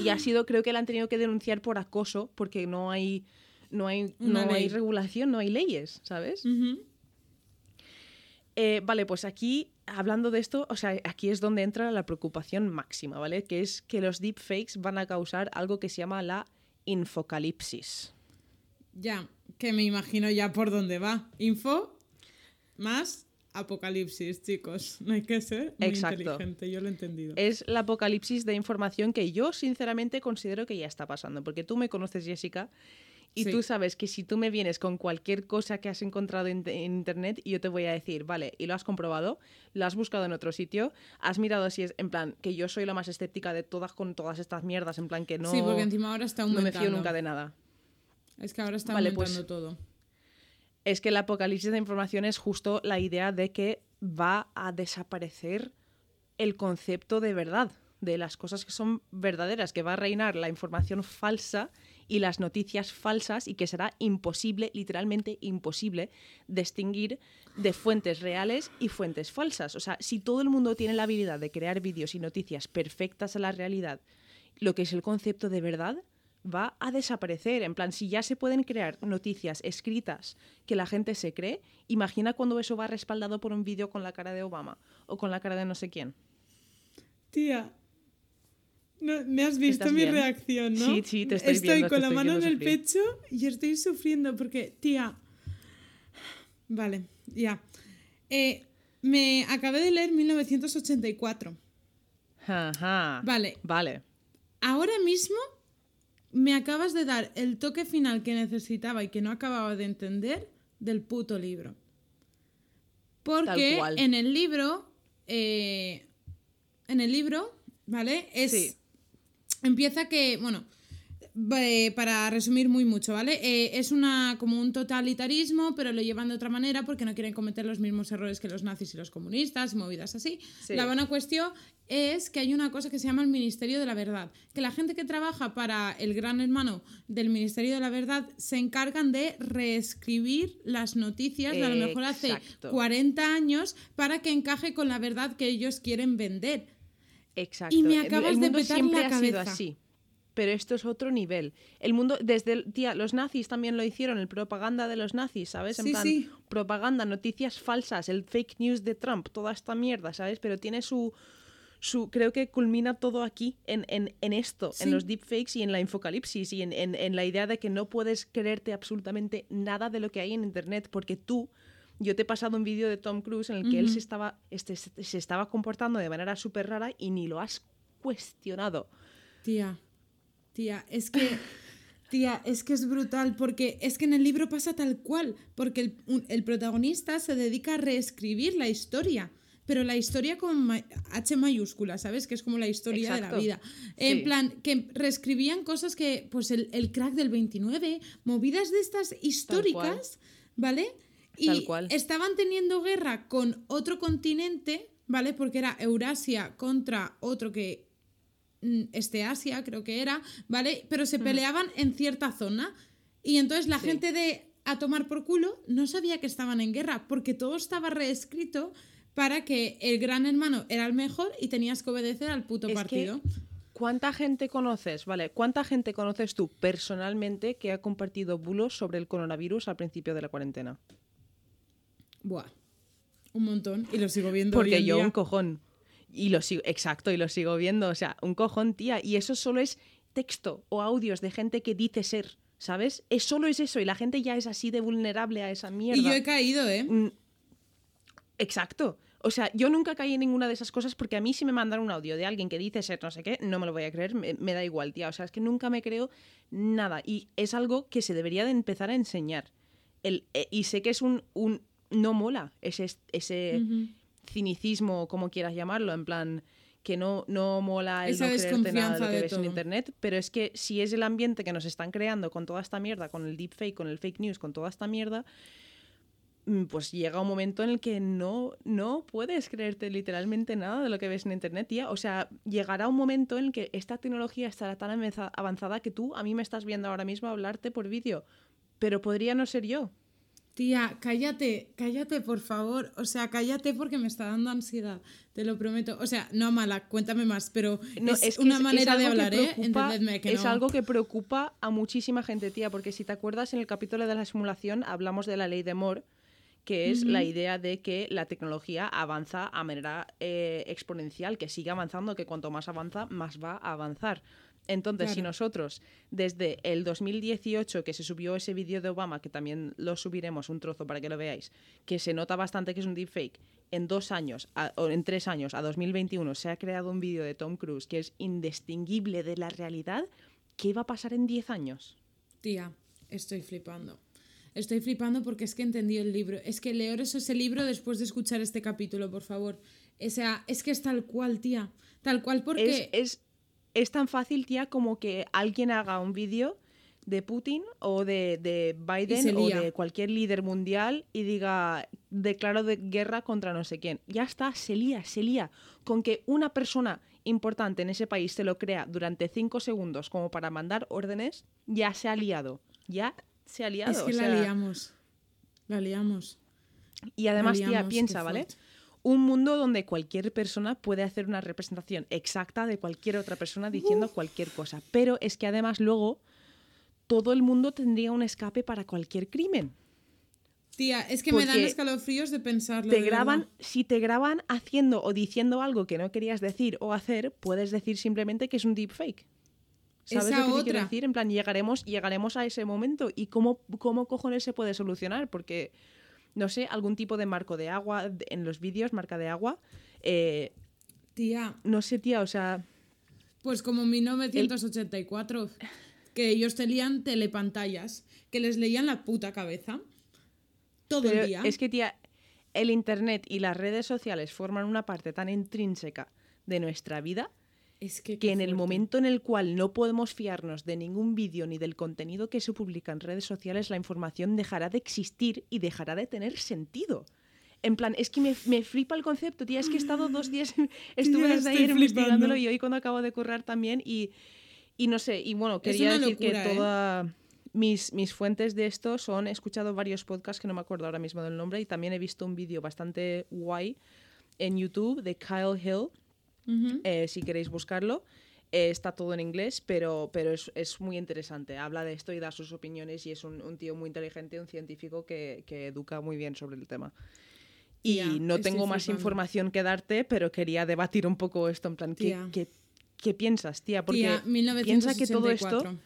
Speaker 3: Y ha sido, creo que la han tenido que denunciar por acoso porque no hay, no hay, no hay regulación, no hay leyes, ¿sabes?
Speaker 2: Ujú.
Speaker 3: Eh, vale, pues aquí, hablando de esto, o sea, aquí es donde entra la preocupación máxima, ¿vale? Que es que los deepfakes van a causar algo que se llama la infocalipsis.
Speaker 2: Ya, que me imagino ya por dónde va. Info más apocalipsis, chicos. No hay que ser muy
Speaker 3: Exacto.
Speaker 2: inteligente, yo lo he entendido.
Speaker 3: Es la apocalipsis de información que yo sinceramente considero que ya está pasando, porque tú me conoces, Jessica, y
Speaker 2: Sí.
Speaker 3: tú sabes que si tú me vienes con cualquier cosa que has encontrado en, en internet, yo te voy a decir, vale, y lo has comprobado, lo has buscado en otro sitio, has mirado si es, en plan, que yo soy la más escéptica de todas con todas estas mierdas, en plan que no,
Speaker 2: sí, porque encima ahora está
Speaker 3: no
Speaker 2: aumentando.
Speaker 3: me fío nunca de nada.
Speaker 2: Es que ahora está
Speaker 3: Vale, pues-
Speaker 2: todo.
Speaker 3: es que el apocalipsis de información es justo la idea de que va a desaparecer el concepto de verdad, de las cosas que son verdaderas, que va a reinar la información falsa y las noticias falsas y que será imposible, literalmente imposible, distinguir de fuentes reales y fuentes falsas. O sea, si todo el mundo tiene la habilidad de crear vídeos y noticias perfectas a la realidad, lo que es el concepto de verdad va a desaparecer. En plan, si ya se pueden crear noticias escritas que la gente se cree, imagina cuando eso va respaldado por un vídeo con la cara de Obama o con la cara de no sé quién.
Speaker 2: Tía, no, me has visto
Speaker 3: ¿Estás
Speaker 2: mi
Speaker 3: bien?
Speaker 2: reacción, ¿no?
Speaker 3: Sí, sí, te estoy viendo, te
Speaker 2: con la
Speaker 3: estoy
Speaker 2: mano en el
Speaker 3: sufrir.
Speaker 2: pecho y estoy sufriendo porque, tía. Vale, ya. Eh, me acabé de leer 1984.
Speaker 3: Ajá.
Speaker 2: Vale.
Speaker 3: Vale.
Speaker 2: Ahora mismo me acabas de dar el toque final que necesitaba y que no acababa de entender del puto libro. Porque en el libro, eh, en el libro, ¿vale? Es,
Speaker 3: Sí.
Speaker 2: Empieza que, bueno, eh, para resumir muy mucho, ¿vale? Eh, es una como un totalitarismo, pero lo llevan de otra manera porque no quieren cometer los mismos errores que los nazis y los comunistas movidas así.
Speaker 3: Sí.
Speaker 2: La buena cuestión es que hay una cosa que se llama el Ministerio de la Verdad, que la gente que trabaja para el gran hermano del Ministerio de la Verdad se encargan de reescribir las noticias de a lo mejor hace
Speaker 3: Exacto.
Speaker 2: 40 años para que encaje con la verdad que ellos quieren vender.
Speaker 3: Exacto.
Speaker 2: Y me acabas
Speaker 3: el
Speaker 2: de
Speaker 3: mundo
Speaker 2: petar
Speaker 3: siempre
Speaker 2: la
Speaker 3: ha sido así. pero esto es otro nivel. El mundo, desde el, tía, los nazis también lo hicieron, el propaganda de los nazis, ¿sabes? En
Speaker 2: Sí,
Speaker 3: plan,
Speaker 2: sí.
Speaker 3: propaganda, noticias falsas, el fake news de Trump, toda esta mierda, ¿sabes? Pero tiene su, su creo que culmina todo aquí, en, en, en esto,
Speaker 2: Sí.
Speaker 3: en los deepfakes y en la infocalipsis y en, en, en la idea de que no puedes creerte absolutamente nada de lo que hay en Internet, porque tú, yo te he pasado un vídeo de Tom Cruise en el que él se estaba, este, se estaba comportando de manera súper rara y ni lo has cuestionado.
Speaker 2: Tía, tía, es que, tía, es que es brutal, porque es que en el libro pasa tal cual, porque el, un- el protagonista se dedica a reescribir la historia, pero la historia con ma- H mayúscula, ¿sabes? Que es como la historia de
Speaker 3: Exacto.
Speaker 2: la vida. En
Speaker 3: Sí.
Speaker 2: plan, que reescribían cosas que, pues el, el crack del 29, movidas de estas históricas, ¿vale? Y
Speaker 3: Tal cual.
Speaker 2: estaban teniendo guerra con otro continente, ¿vale? Porque era Eurasia contra otro que mm, este Asia, creo que era, ¿vale? Pero se peleaban en cierta zona. Y entonces la
Speaker 3: Sí.
Speaker 2: gente de a tomar por culo no sabía que estaban en guerra, porque todo estaba reescrito para que el gran hermano era el mejor y tenías que obedecer al puto
Speaker 3: Es que,
Speaker 2: partido.
Speaker 3: ¿Cuánta gente conoces, vale? ¿Cuánta gente conoces tú personalmente que ha compartido bulos sobre el coronavirus al principio de la cuarentena?
Speaker 2: Buah. Un montón. Y lo sigo viendo. hoy
Speaker 3: Porque
Speaker 2: en
Speaker 3: yo
Speaker 2: día.
Speaker 3: un cojón. Y lo sigo, exacto, y lo sigo viendo. O sea, un cojón, tía. Y eso solo es texto o audios de gente que dice ser, ¿sabes? Es solo es eso. Y la gente ya es así de vulnerable a esa mierda.
Speaker 2: Y yo he caído, ¿eh?
Speaker 3: Mm, Exacto. O sea, yo nunca caí en ninguna de esas cosas porque a mí si me mandan un audio de alguien que dice ser no sé qué, no me lo voy a creer, me, me da igual, tía. O sea, es que nunca me creo nada. Y es algo que se debería de empezar a enseñar. El, eh, y sé que es un, un... No mola ese, ese cinicismo, como quieras llamarlo, en plan que no, no mola el
Speaker 2: Esa
Speaker 3: no creerte nada de lo que
Speaker 2: de
Speaker 3: ves en internet, pero es que si es el ambiente que nos están creando con toda esta mierda, con el deepfake, con el fake news, con toda esta mierda, mm, pues llega un momento en el que no, no puedes creerte literalmente nada de lo que ves en internet, tía. O sea, llegará un momento en el que esta tecnología estará tan avanza- avanzada que tú a mí me estás viendo ahora mismo hablarte por vídeo, pero podría no ser yo.
Speaker 2: Tía, cállate, cállate, por favor. O sea, cállate porque me está dando ansiedad, te lo prometo. O sea, no mala, cuéntame más, pero
Speaker 3: No,
Speaker 2: es,
Speaker 3: que
Speaker 2: una
Speaker 3: es- es
Speaker 2: manera de
Speaker 3: que
Speaker 2: hablar, ¿eh? que
Speaker 3: es
Speaker 2: no.
Speaker 3: algo que preocupa a muchísima gente, tía, porque si te acuerdas en el capítulo de la simulación hablamos de la ley de Moore, que es la idea de que la tecnología avanza a manera eh, exponencial, que sigue avanzando, que cuanto más avanza, más va a avanzar. Entonces, si nosotros, desde el 2018, que se subió ese vídeo de Obama, que también lo subiremos un trozo para que lo veáis, que se nota bastante que es un deepfake, en dos años, a- o en tres años, a 2021, se ha creado un vídeo de Tom Cruise que es indistinguible de la realidad, ¿qué va a pasar en 10 años?
Speaker 2: Tía, estoy flipando. Estoy flipando porque es que entendí el libro. Es que leer eso ese libro después de escuchar este capítulo, por favor. O sea, es que es tal cual, tía. Tal cual porque...
Speaker 3: Es, es, es tan fácil, tía, como que alguien haga un vídeo de Putin o de, Biden o de cualquier líder mundial y diga, declaro de guerra contra no sé quién. Ya está, se lía, se lía. Con que una persona importante en ese país se lo crea durante cinco segundos como para mandar órdenes, ya se ha liado. Ya se ha liado.
Speaker 2: es que
Speaker 3: o
Speaker 2: la liamos. La liamos.
Speaker 3: Y además,
Speaker 2: liamos,
Speaker 3: tía, piensa, ¿vale?
Speaker 2: fuerte.
Speaker 3: Un mundo donde cualquier persona puede hacer una representación exacta de cualquier otra persona diciendo cualquier cosa. Pero es que además luego todo el mundo tendría un escape para cualquier crimen.
Speaker 2: Tía, es que me dan
Speaker 3: Porque
Speaker 2: escalofríos de pensarlo.
Speaker 3: Te
Speaker 2: de
Speaker 3: graban,
Speaker 2: verdad.
Speaker 3: si te graban haciendo o diciendo algo que no querías decir o hacer, puedes decir simplemente que es un deepfake. ¿Sabes
Speaker 2: Esa
Speaker 3: lo que te quiero
Speaker 2: otra.
Speaker 3: decir? En plan, llegaremos, llegaremos a ese momento. ¿Y cómo, cómo cojones se puede solucionar? Porque, no sé, algún tipo de marco de agua en los vídeos, marca de agua. eh,
Speaker 2: Tía,
Speaker 3: no sé, tía, o sea,
Speaker 2: pues como en 1984, que ellos tenían telepantallas, que les leían la puta cabeza todo
Speaker 3: pero
Speaker 2: el día.
Speaker 3: es que, tía, el Internet y las redes sociales forman una parte tan intrínseca de nuestra vida
Speaker 2: Es que,
Speaker 3: en el momento en el cual no podemos fiarnos de ningún vídeo ni del contenido que se publica en redes sociales, la información dejará de existir y dejará de tener sentido. En plan, es que me, me flipa el concepto, tía. Es que he estado dos días, estuve desde ayer investigándolo
Speaker 2: flipando.
Speaker 3: y hoy cuando acabo de currar también. Y, y no sé, y bueno, quería decir
Speaker 2: locura,
Speaker 3: que
Speaker 2: ¿eh?
Speaker 3: toda. Mis, mis fuentes de esto son, he escuchado varios podcasts que no me acuerdo ahora mismo del nombre y también he visto un vídeo bastante guay en YouTube de Kyle Hill, Eh, si queréis buscarlo. Eh, está todo en inglés, pero, pero es, es muy interesante. Habla de esto y da sus opiniones y es un, un tío muy inteligente, un científico que, que educa muy bien sobre el tema. Y no tengo más información que darte, pero quería debatir un poco esto, en plan, ¿qué, qué, qué piensas, tía? Porque
Speaker 2: Tía,
Speaker 3: piensa que todo esto,
Speaker 2: 1984.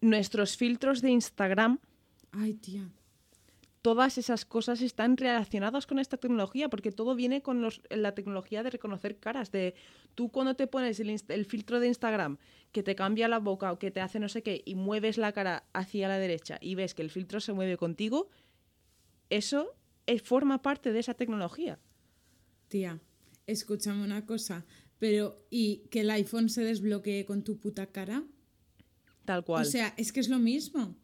Speaker 3: nuestros filtros de Instagram,
Speaker 2: Ay, tía.
Speaker 3: Todas esas cosas están relacionadas con esta tecnología, porque todo viene con los- la tecnología de reconocer caras. De tú cuando te pones el, filtro de Instagram que te cambia la boca o que te hace no sé qué y mueves la cara hacia la derecha y ves que el filtro se mueve contigo, eso es- forma parte de esa tecnología.
Speaker 2: Tía, escúchame una cosa. Pero, ¿y que el iPhone se desbloquee con tu puta cara?
Speaker 3: Tal cual.
Speaker 2: O sea, es que es lo mismo.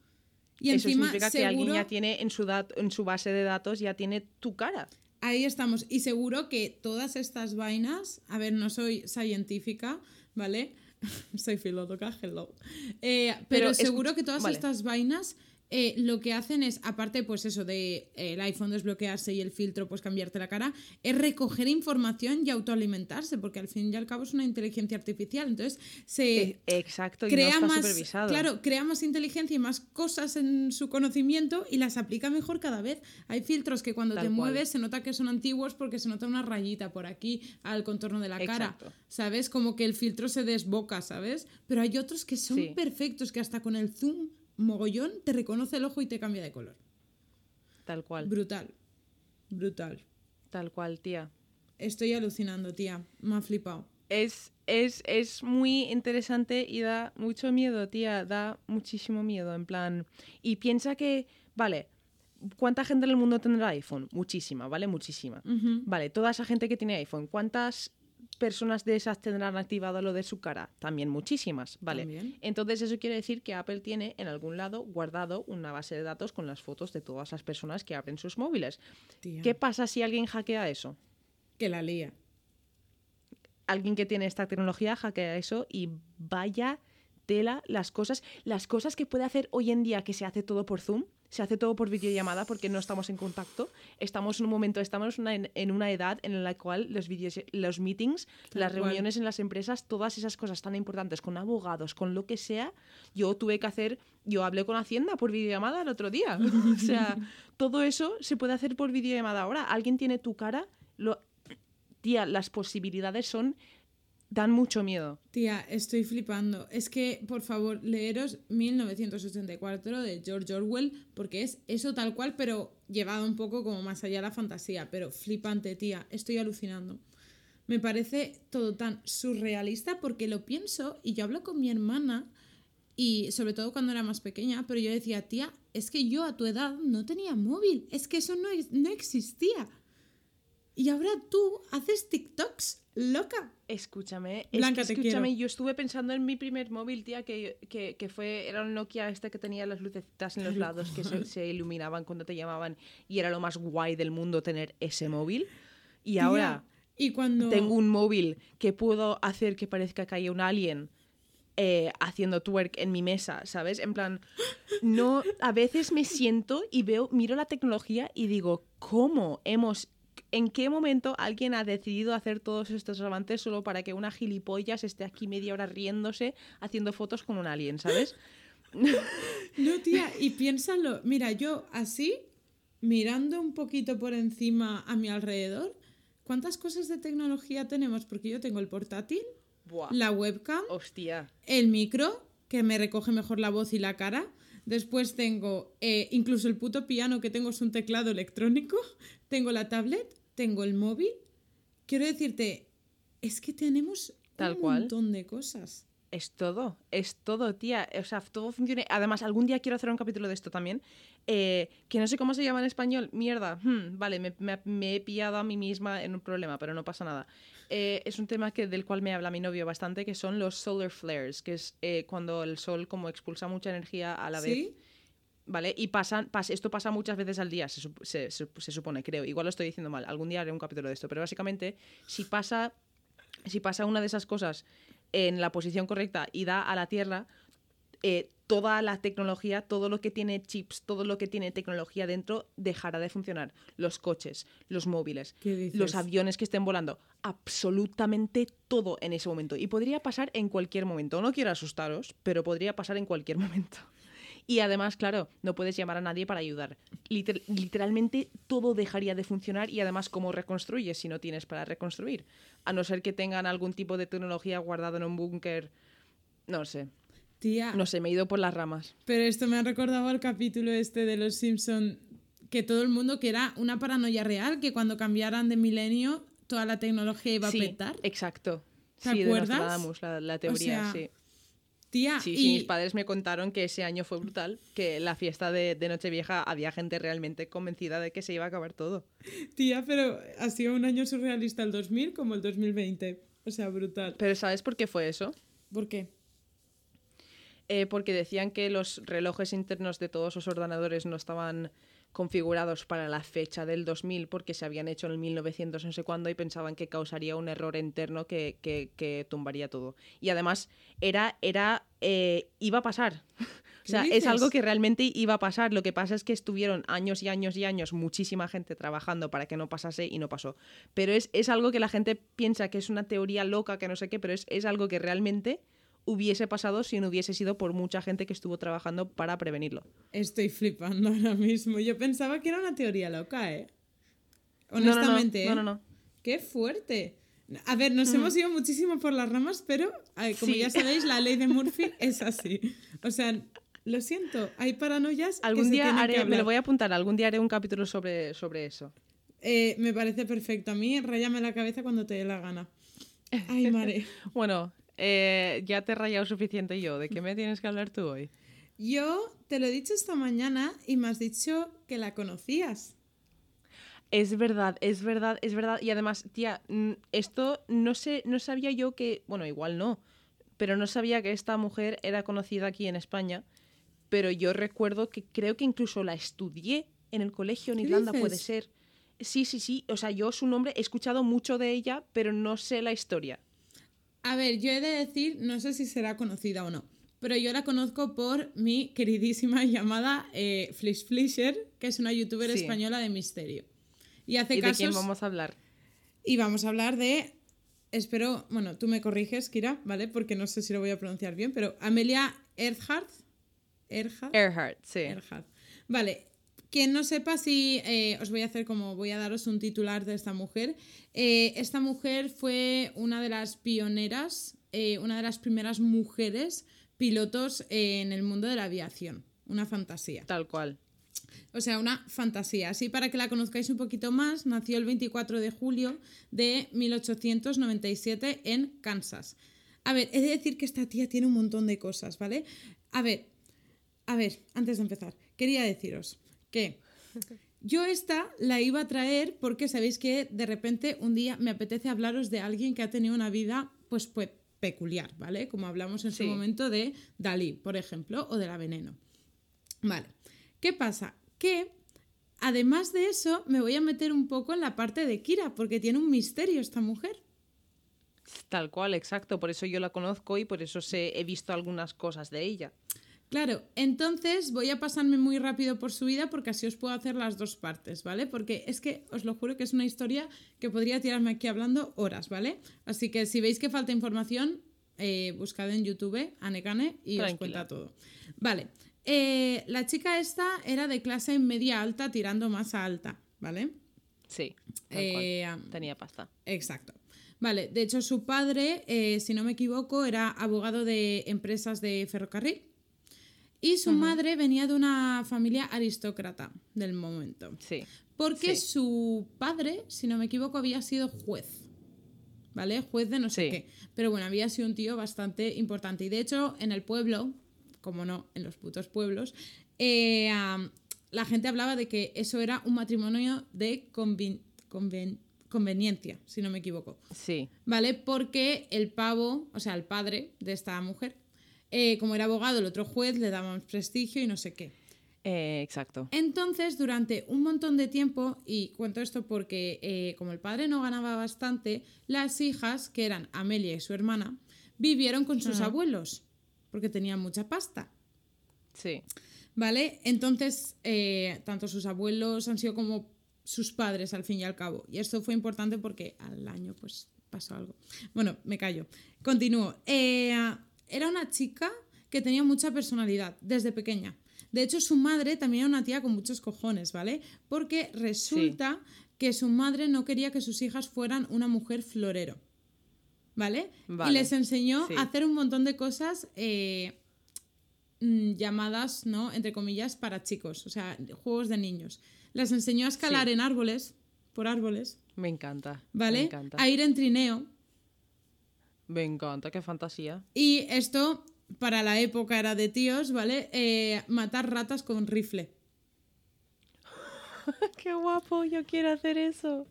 Speaker 2: Y
Speaker 3: eso
Speaker 2: encima,
Speaker 3: significa que alguien ya tiene en su, en su base de datos, ya tiene tu cara.
Speaker 2: ahí estamos. Y seguro que todas estas vainas, a ver, no soy científica, ¿vale? soy filóloga, hello. Eh, pero seguro que todas
Speaker 3: vale.
Speaker 2: estas vainas eh, lo que hacen es, aparte, pues eso de eh, el iPhone desbloquearse y el filtro, pues cambiarte la cara, es recoger información y autoalimentarse, porque al fin y al cabo es una inteligencia artificial. Entonces, se,
Speaker 3: Exacto, y
Speaker 2: crea
Speaker 3: no está
Speaker 2: más, claro, crea más inteligencia y más cosas en su conocimiento y las aplica mejor cada vez. Hay filtros que cuando
Speaker 3: Tal
Speaker 2: te
Speaker 3: cual.
Speaker 2: mueves se nota que son antiguos porque se nota una rayita por aquí al contorno de la cara,
Speaker 3: Exacto.
Speaker 2: ¿sabes? Como que el filtro se desboca, ¿sabes? Pero hay otros que son
Speaker 3: Sí.
Speaker 2: perfectos que hasta con el zoom mogollón te reconoce el ojo y te cambia de color.
Speaker 3: Tal cual,
Speaker 2: Brutal. Brutal.
Speaker 3: tal cual, tía.
Speaker 2: Estoy alucinando, tía. Me ha flipado.
Speaker 3: Es, es, es muy interesante y da mucho miedo, tía. Da muchísimo miedo, en plan. Y piensa que, vale, ¿cuánta gente en el mundo tendrá iPhone? Muchísima, ¿vale? Muchísima. Vale, toda esa gente que tiene iPhone, ¿cuántas personas de esas tendrán activado lo de su cara? También muchísimas, ¿vale?
Speaker 2: También.
Speaker 3: Entonces eso quiere decir que Apple tiene en algún lado guardado una base de datos con las fotos de todas las personas que abren sus móviles.
Speaker 2: Tía.
Speaker 3: ¿Qué pasa si alguien hackea eso?
Speaker 2: Que la lía.
Speaker 3: alguien que tiene esta tecnología hackea eso y vaya tela las cosas, las cosas que puede hacer hoy en día que se hace todo por Zoom, se hace todo por videollamada porque no estamos en contacto, estamos en un momento, estamos una- en, en una edad en la cual los, videos, los meetings,
Speaker 2: Tal
Speaker 3: las
Speaker 2: cual.
Speaker 3: reuniones en las empresas, todas esas cosas tan importantes con abogados, con lo que sea, yo tuve que hacer, yo hablé con Hacienda por videollamada el otro día, o sea, todo eso se puede hacer por videollamada ahora, alguien tiene tu cara, lo, tía, las posibilidades son dan mucho miedo.
Speaker 2: Tía, estoy flipando. Es que, por favor, leeros 1984 de George Orwell, porque es eso tal cual, pero llevado un poco como más allá de la fantasía. Pero flipante, tía, estoy alucinando. Me parece todo tan surrealista porque lo pienso y yo hablo con mi hermana y sobre todo cuando era más pequeña, pero yo decía, tía, es que yo a tu edad no tenía móvil, es que eso no, no existía. Y ahora tú haces TikToks, loca.
Speaker 3: Escúchame, es
Speaker 2: Blanca,
Speaker 3: que escúchame, yo estuve pensando en mi primer móvil, tía, que, que, que fue, era un Nokia este que tenía las lucecitas en los lados que se, se iluminaban cuando te llamaban y era lo más guay del mundo tener ese móvil. Y
Speaker 2: Tía,
Speaker 3: ahora
Speaker 2: y cuando
Speaker 3: tengo un móvil que puedo hacer que parezca que hay un alien eh, haciendo twerk en mi mesa, ¿sabes? En plan, no, a veces me siento y veo, miro la tecnología y digo, ¿cómo hemos, en qué momento alguien ha decidido hacer todos estos avances solo para que una gilipollas esté aquí media hora riéndose haciendo fotos con un alien, ¿sabes?
Speaker 2: No, tía, y piénsalo. Mira, yo así, mirando un poquito por encima a mi alrededor, ¿cuántas cosas de tecnología tenemos? Porque yo tengo el portátil,
Speaker 3: Buah.
Speaker 2: la webcam,
Speaker 3: Hostia.
Speaker 2: el micro, que me recoge mejor la voz y la cara. Después tengo eh, incluso el puto piano que tengo es un teclado electrónico. Tengo la tablet, tengo el móvil. Quiero decirte, es que tenemos
Speaker 3: Tal
Speaker 2: un
Speaker 3: cual.
Speaker 2: montón de cosas.
Speaker 3: Es todo, es todo, tía. O sea, todo funciona. Además, algún día quiero hacer un capítulo de esto también. eh, que no sé cómo se llama en español. Mierda. Hmm, vale, me, me- me he pillado a mí misma en un problema, pero no pasa nada. Eh, es un tema que, del cual me habla mi novio bastante, que son los solar flares, que es eh, cuando el sol como expulsa mucha energía a la vez. ¿Vale? Y pasan, pas- esto pasa muchas veces al día, se, se- se- se supone, creo. Igual lo estoy diciendo mal. Algún día haré un capítulo de esto. Pero básicamente, si pasa, si pasa una de esas cosas en la posición correcta y da a la Tierra, eh, toda la tecnología, todo lo que tiene chips, todo lo que tiene tecnología dentro, dejará de funcionar. Los coches, los móviles, los aviones que estén volando, absolutamente todo en ese momento. Y podría pasar en cualquier momento. No quiero asustaros, pero podría pasar en cualquier momento. Y además, claro, no puedes llamar a nadie para ayudar. Liter- literalmente todo dejaría de funcionar y además, ¿cómo reconstruyes si no tienes para reconstruir? A no ser que tengan algún tipo de tecnología guardado en un búnker. No sé.
Speaker 2: Tía,
Speaker 3: No sé, me he ido por las ramas.
Speaker 2: pero esto me ha recordado al capítulo este de Los Simpson que todo el mundo que era una paranoia real, que cuando cambiaran de milenio toda la tecnología iba
Speaker 3: sí,
Speaker 2: a petar.
Speaker 3: exacto.
Speaker 2: ¿Te
Speaker 3: sí,
Speaker 2: acuerdas?
Speaker 3: de la, la teoría,
Speaker 2: sea,
Speaker 3: sí.
Speaker 2: Tía,
Speaker 3: Sí,
Speaker 2: y
Speaker 3: sí, mis padres me contaron que ese año fue brutal, que la fiesta de, de Nochevieja había gente realmente convencida de que se iba a acabar todo.
Speaker 2: tía, pero ha sido un año surrealista el 2000 como el 2020. O sea, brutal.
Speaker 3: Pero ¿sabes por qué fue eso?
Speaker 2: ¿Por qué?
Speaker 3: Eh, porque decían que los relojes internos de todos los ordenadores no estaban configurados para la fecha del 2000 porque se habían hecho en el 1900 no sé cuándo y pensaban que causaría un error interno que, que- que tumbaría todo. Y además era, era eh, iba a pasar. O
Speaker 2: ¿Qué
Speaker 3: sea, es algo que realmente iba a pasar. Lo que pasa es que estuvieron años y años y años muchísima gente trabajando para que no pasase y no pasó. Pero es, es algo que la gente piensa que es una teoría loca, que no sé qué, pero es, es algo que realmente hubiese pasado si no hubiese sido por mucha gente que estuvo trabajando para prevenirlo.
Speaker 2: Estoy flipando ahora mismo. Yo pensaba que era una teoría loca, ¿eh?
Speaker 3: No, no, no,
Speaker 2: Honestamente, ¿eh?
Speaker 3: No, no, no.
Speaker 2: ¡Qué fuerte! A ver, nos hemos ido muchísimo por las ramas, pero como
Speaker 3: Sí.
Speaker 2: ya sabéis, la ley de Murphy es así. O sea, lo siento, hay paranoias que
Speaker 3: Algún
Speaker 2: se
Speaker 3: día
Speaker 2: que
Speaker 3: haré, me lo voy a apuntar, algún día haré un capítulo sobre, sobre eso.
Speaker 2: Eh, me parece perfecto. A mí, rayame la cabeza cuando te dé la gana. Ay, madre.
Speaker 3: Bueno, eh, ya te he rayado suficiente yo. ¿De qué me tienes que hablar tú hoy?
Speaker 2: Yo te lo he dicho esta mañana y me has dicho que la conocías.
Speaker 3: Es verdad, es verdad, es verdad. Y además, tía, esto no sé, no sabía yo que, bueno, igual no, pero no sabía que esta mujer era conocida aquí en España. Pero yo recuerdo que creo que incluso la estudié en el colegio en
Speaker 2: ¿Qué
Speaker 3: Irlanda, puede ser. Sí, sí, sí. O sea, yo su nombre he escuchado mucho de ella, pero no sé la historia.
Speaker 2: A ver, yo he de decir, no sé si será conocida o no, pero yo la conozco por mi queridísima llamada eh, Flish Flisher, que es una youtuber
Speaker 3: Sí.
Speaker 2: española de misterio. Y hace
Speaker 3: ¿Y de
Speaker 2: casos.
Speaker 3: quién vamos a hablar?
Speaker 2: Y vamos a hablar de. Espero, bueno, tú me corriges, Kira, ¿vale? Porque no sé si lo voy a pronunciar bien, pero Amelia Earhart. Earhart.
Speaker 3: Earhart, sí.
Speaker 2: Earhart. Vale. Quien no sepa si eh, os voy a hacer como voy a daros un titular de esta mujer. Eh, esta mujer fue una de las pioneras, eh, una de las primeras mujeres pilotos en el mundo de la aviación. Una fantasía.
Speaker 3: Tal cual.
Speaker 2: O sea, una fantasía. Así para que la conozcáis un poquito más, nació el 24 de julio de 1897 en Kansas. A ver, he de decir que esta tía tiene un montón de cosas, ¿vale? A ver, a ver, antes de empezar, quería deciros que yo esta la iba a traer porque sabéis que de repente un día me apetece hablaros de alguien que ha tenido una vida, pues, pues peculiar, ¿vale? Como hablamos en su momento de Dalí, por ejemplo, o de la Veneno. Vale. ¿Qué pasa? Que además de eso me voy a meter un poco en la parte de Kira, porque tiene un misterio esta mujer.
Speaker 3: Tal cual, exacto. Por eso yo la conozco y por eso sé, he visto algunas cosas de ella.
Speaker 2: Claro, entonces voy a pasarme muy rápido por su vida porque así os puedo hacer las dos partes, ¿vale? Porque es que os lo juro que es una historia que podría tirarme aquí hablando horas, ¿vale? Así que si veis que falta información, eh, buscad en YouTube Anekane y os cuenta todo. Vale, eh, la chica esta era de clase media alta tirando más a alta, ¿vale?
Speaker 3: Sí. Tal
Speaker 2: Eh,
Speaker 3: cual. Tenía pasta.
Speaker 2: Exacto. Vale, de hecho su padre, si no me equivoco, era abogado de empresas de ferrocarril y su madre venía de una familia aristócrata del momento.
Speaker 3: Sí.
Speaker 2: Porque
Speaker 3: Sí.
Speaker 2: su padre, si no me equivoco, había sido juez. ¿Vale? Juez de no sé
Speaker 3: Sí.
Speaker 2: qué. Pero bueno, había sido un tío bastante importante. Y de hecho, en el pueblo, como no, en los putos pueblos, eh, la gente hablaba de que eso era un matrimonio de conven- conven- conveniencia, si no me equivoco.
Speaker 3: Sí.
Speaker 2: ¿Vale? Porque el pavo, o sea, el padre de esta mujer, eh, como era abogado, el otro juez le daba más prestigio y no sé qué.
Speaker 3: Eh, exacto.
Speaker 2: Entonces, durante un montón de tiempo, y cuento esto porque eh, como el padre no ganaba bastante, las hijas, que eran Amelia y su hermana, vivieron con sus abuelos, porque tenían mucha pasta.
Speaker 3: Sí.
Speaker 2: ¿Vale? Entonces, eh, tanto sus abuelos han sido como sus padres al fin y al cabo. Y esto fue importante porque al año pues pasó algo. Bueno, me callo. Continúo. Eh, era una chica que tenía mucha personalidad desde pequeña. De hecho, su madre también era una tía con muchos cojones, ¿vale? Porque resulta que su madre no quería que sus hijas fueran una mujer florero. ¿Vale?
Speaker 3: Vale.
Speaker 2: Y les enseñó
Speaker 3: Sí.
Speaker 2: a hacer un montón de cosas eh, mm, llamadas, ¿no? Entre comillas, para chicos, o sea, juegos de niños. Les enseñó a escalar
Speaker 3: Sí.
Speaker 2: en árboles, por árboles,
Speaker 3: Me encanta.
Speaker 2: ¿vale?
Speaker 3: Me encanta.
Speaker 2: A ir en trineo.
Speaker 3: Me encanta, qué fantasía.
Speaker 2: Y esto, para la época era de tíos, ¿vale? Eh, matar ratas con rifle.
Speaker 3: qué guapo, yo quiero hacer eso.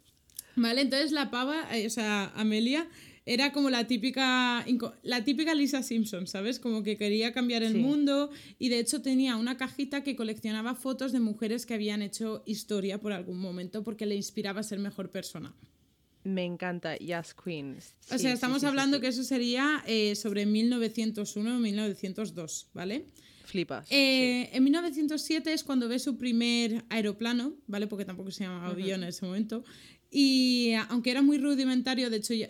Speaker 2: ¿Vale? Entonces la pava, eh, o sea, Amelia, era como la típica, la típica Lisa Simpson, ¿sabes? Como que quería cambiar el
Speaker 3: Sí.
Speaker 2: mundo y de hecho tenía una cajita que coleccionaba fotos de mujeres que habían hecho historia por algún momento porque le inspiraba a ser mejor persona.
Speaker 3: Me encanta, Yes Queen.
Speaker 2: O sea, estamos hablando que eso sería eh, sobre 1901 o 1902, ¿vale?
Speaker 3: Flipas.
Speaker 2: Eh, En 1907 es cuando ve su primer aeroplano, ¿vale? Porque tampoco se llamaba avión en ese momento. Y aunque era muy rudimentario, de hecho, ella,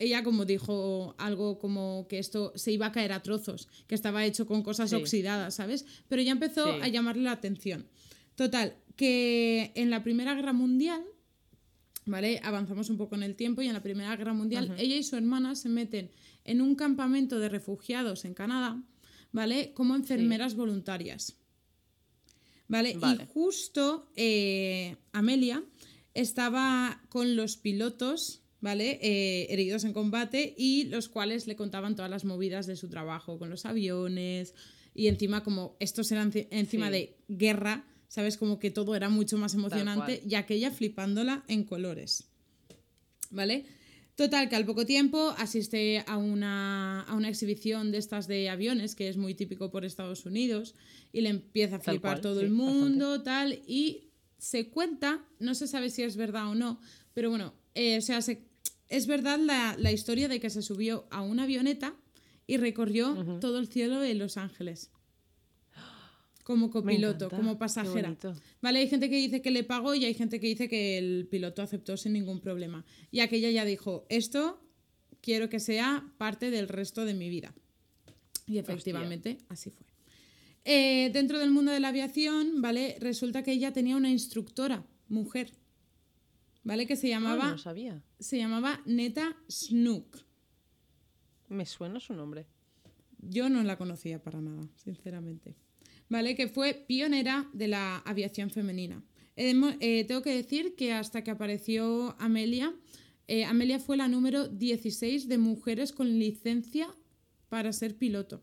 Speaker 2: ella como dijo algo como que esto se iba a caer a trozos, que estaba hecho con cosas
Speaker 3: Sí.
Speaker 2: oxidadas, ¿sabes? Pero ya empezó
Speaker 3: Sí.
Speaker 2: a llamarle la atención. Total, que en la Primera Guerra Mundial, ¿vale? Avanzamos un poco en el tiempo y en la Primera Guerra Mundial ella y su hermana se meten en un campamento de refugiados en Canadá, ¿vale? Como enfermeras voluntarias. ¿Vale?
Speaker 3: Vale.
Speaker 2: Y justo eh, Amelia estaba con los pilotos, ¿vale? Eh, heridos en combate y los cuales le contaban todas las movidas de su trabajo con los aviones y encima como estos eran ci- encima
Speaker 3: Sí.
Speaker 2: de guerra, ¿sabes? Como que todo era mucho más emocionante y aquella flipándola en colores. ¿Vale? Total, que al poco tiempo asiste a una, a una exhibición de estas de aviones, que es muy típico por Estados Unidos, y le empieza a
Speaker 3: Tal
Speaker 2: flipar
Speaker 3: cual,
Speaker 2: todo
Speaker 3: sí,
Speaker 2: el mundo, tal, y se cuenta, no se sabe si es verdad o no, pero bueno, eh, o sea, se- es verdad la, la historia de que se subió a una avioneta y recorrió todo el cielo de Los Ángeles. Como copiloto, como pasajera. Vale, hay gente que dice que le pagó y hay gente que dice que el piloto aceptó sin ningún problema. Y aquella ya dijo, esto quiero que sea parte del resto de mi vida. Y efectivamente, así fue. Eh, dentro del mundo de la aviación, ¿vale? Resulta que ella tenía una instructora, mujer, ¿vale? Que se
Speaker 3: Ah,
Speaker 2: llamaba,
Speaker 3: no sabía.
Speaker 2: se llamaba Neta Snook.
Speaker 3: Me suena su nombre.
Speaker 2: Yo no la conocía para nada, sinceramente. ¿Vale? Que fue pionera de la aviación femenina. Eh, tengo que decir que hasta que apareció Amelia, eh, Amelia fue la número 16 de mujeres con licencia para ser piloto.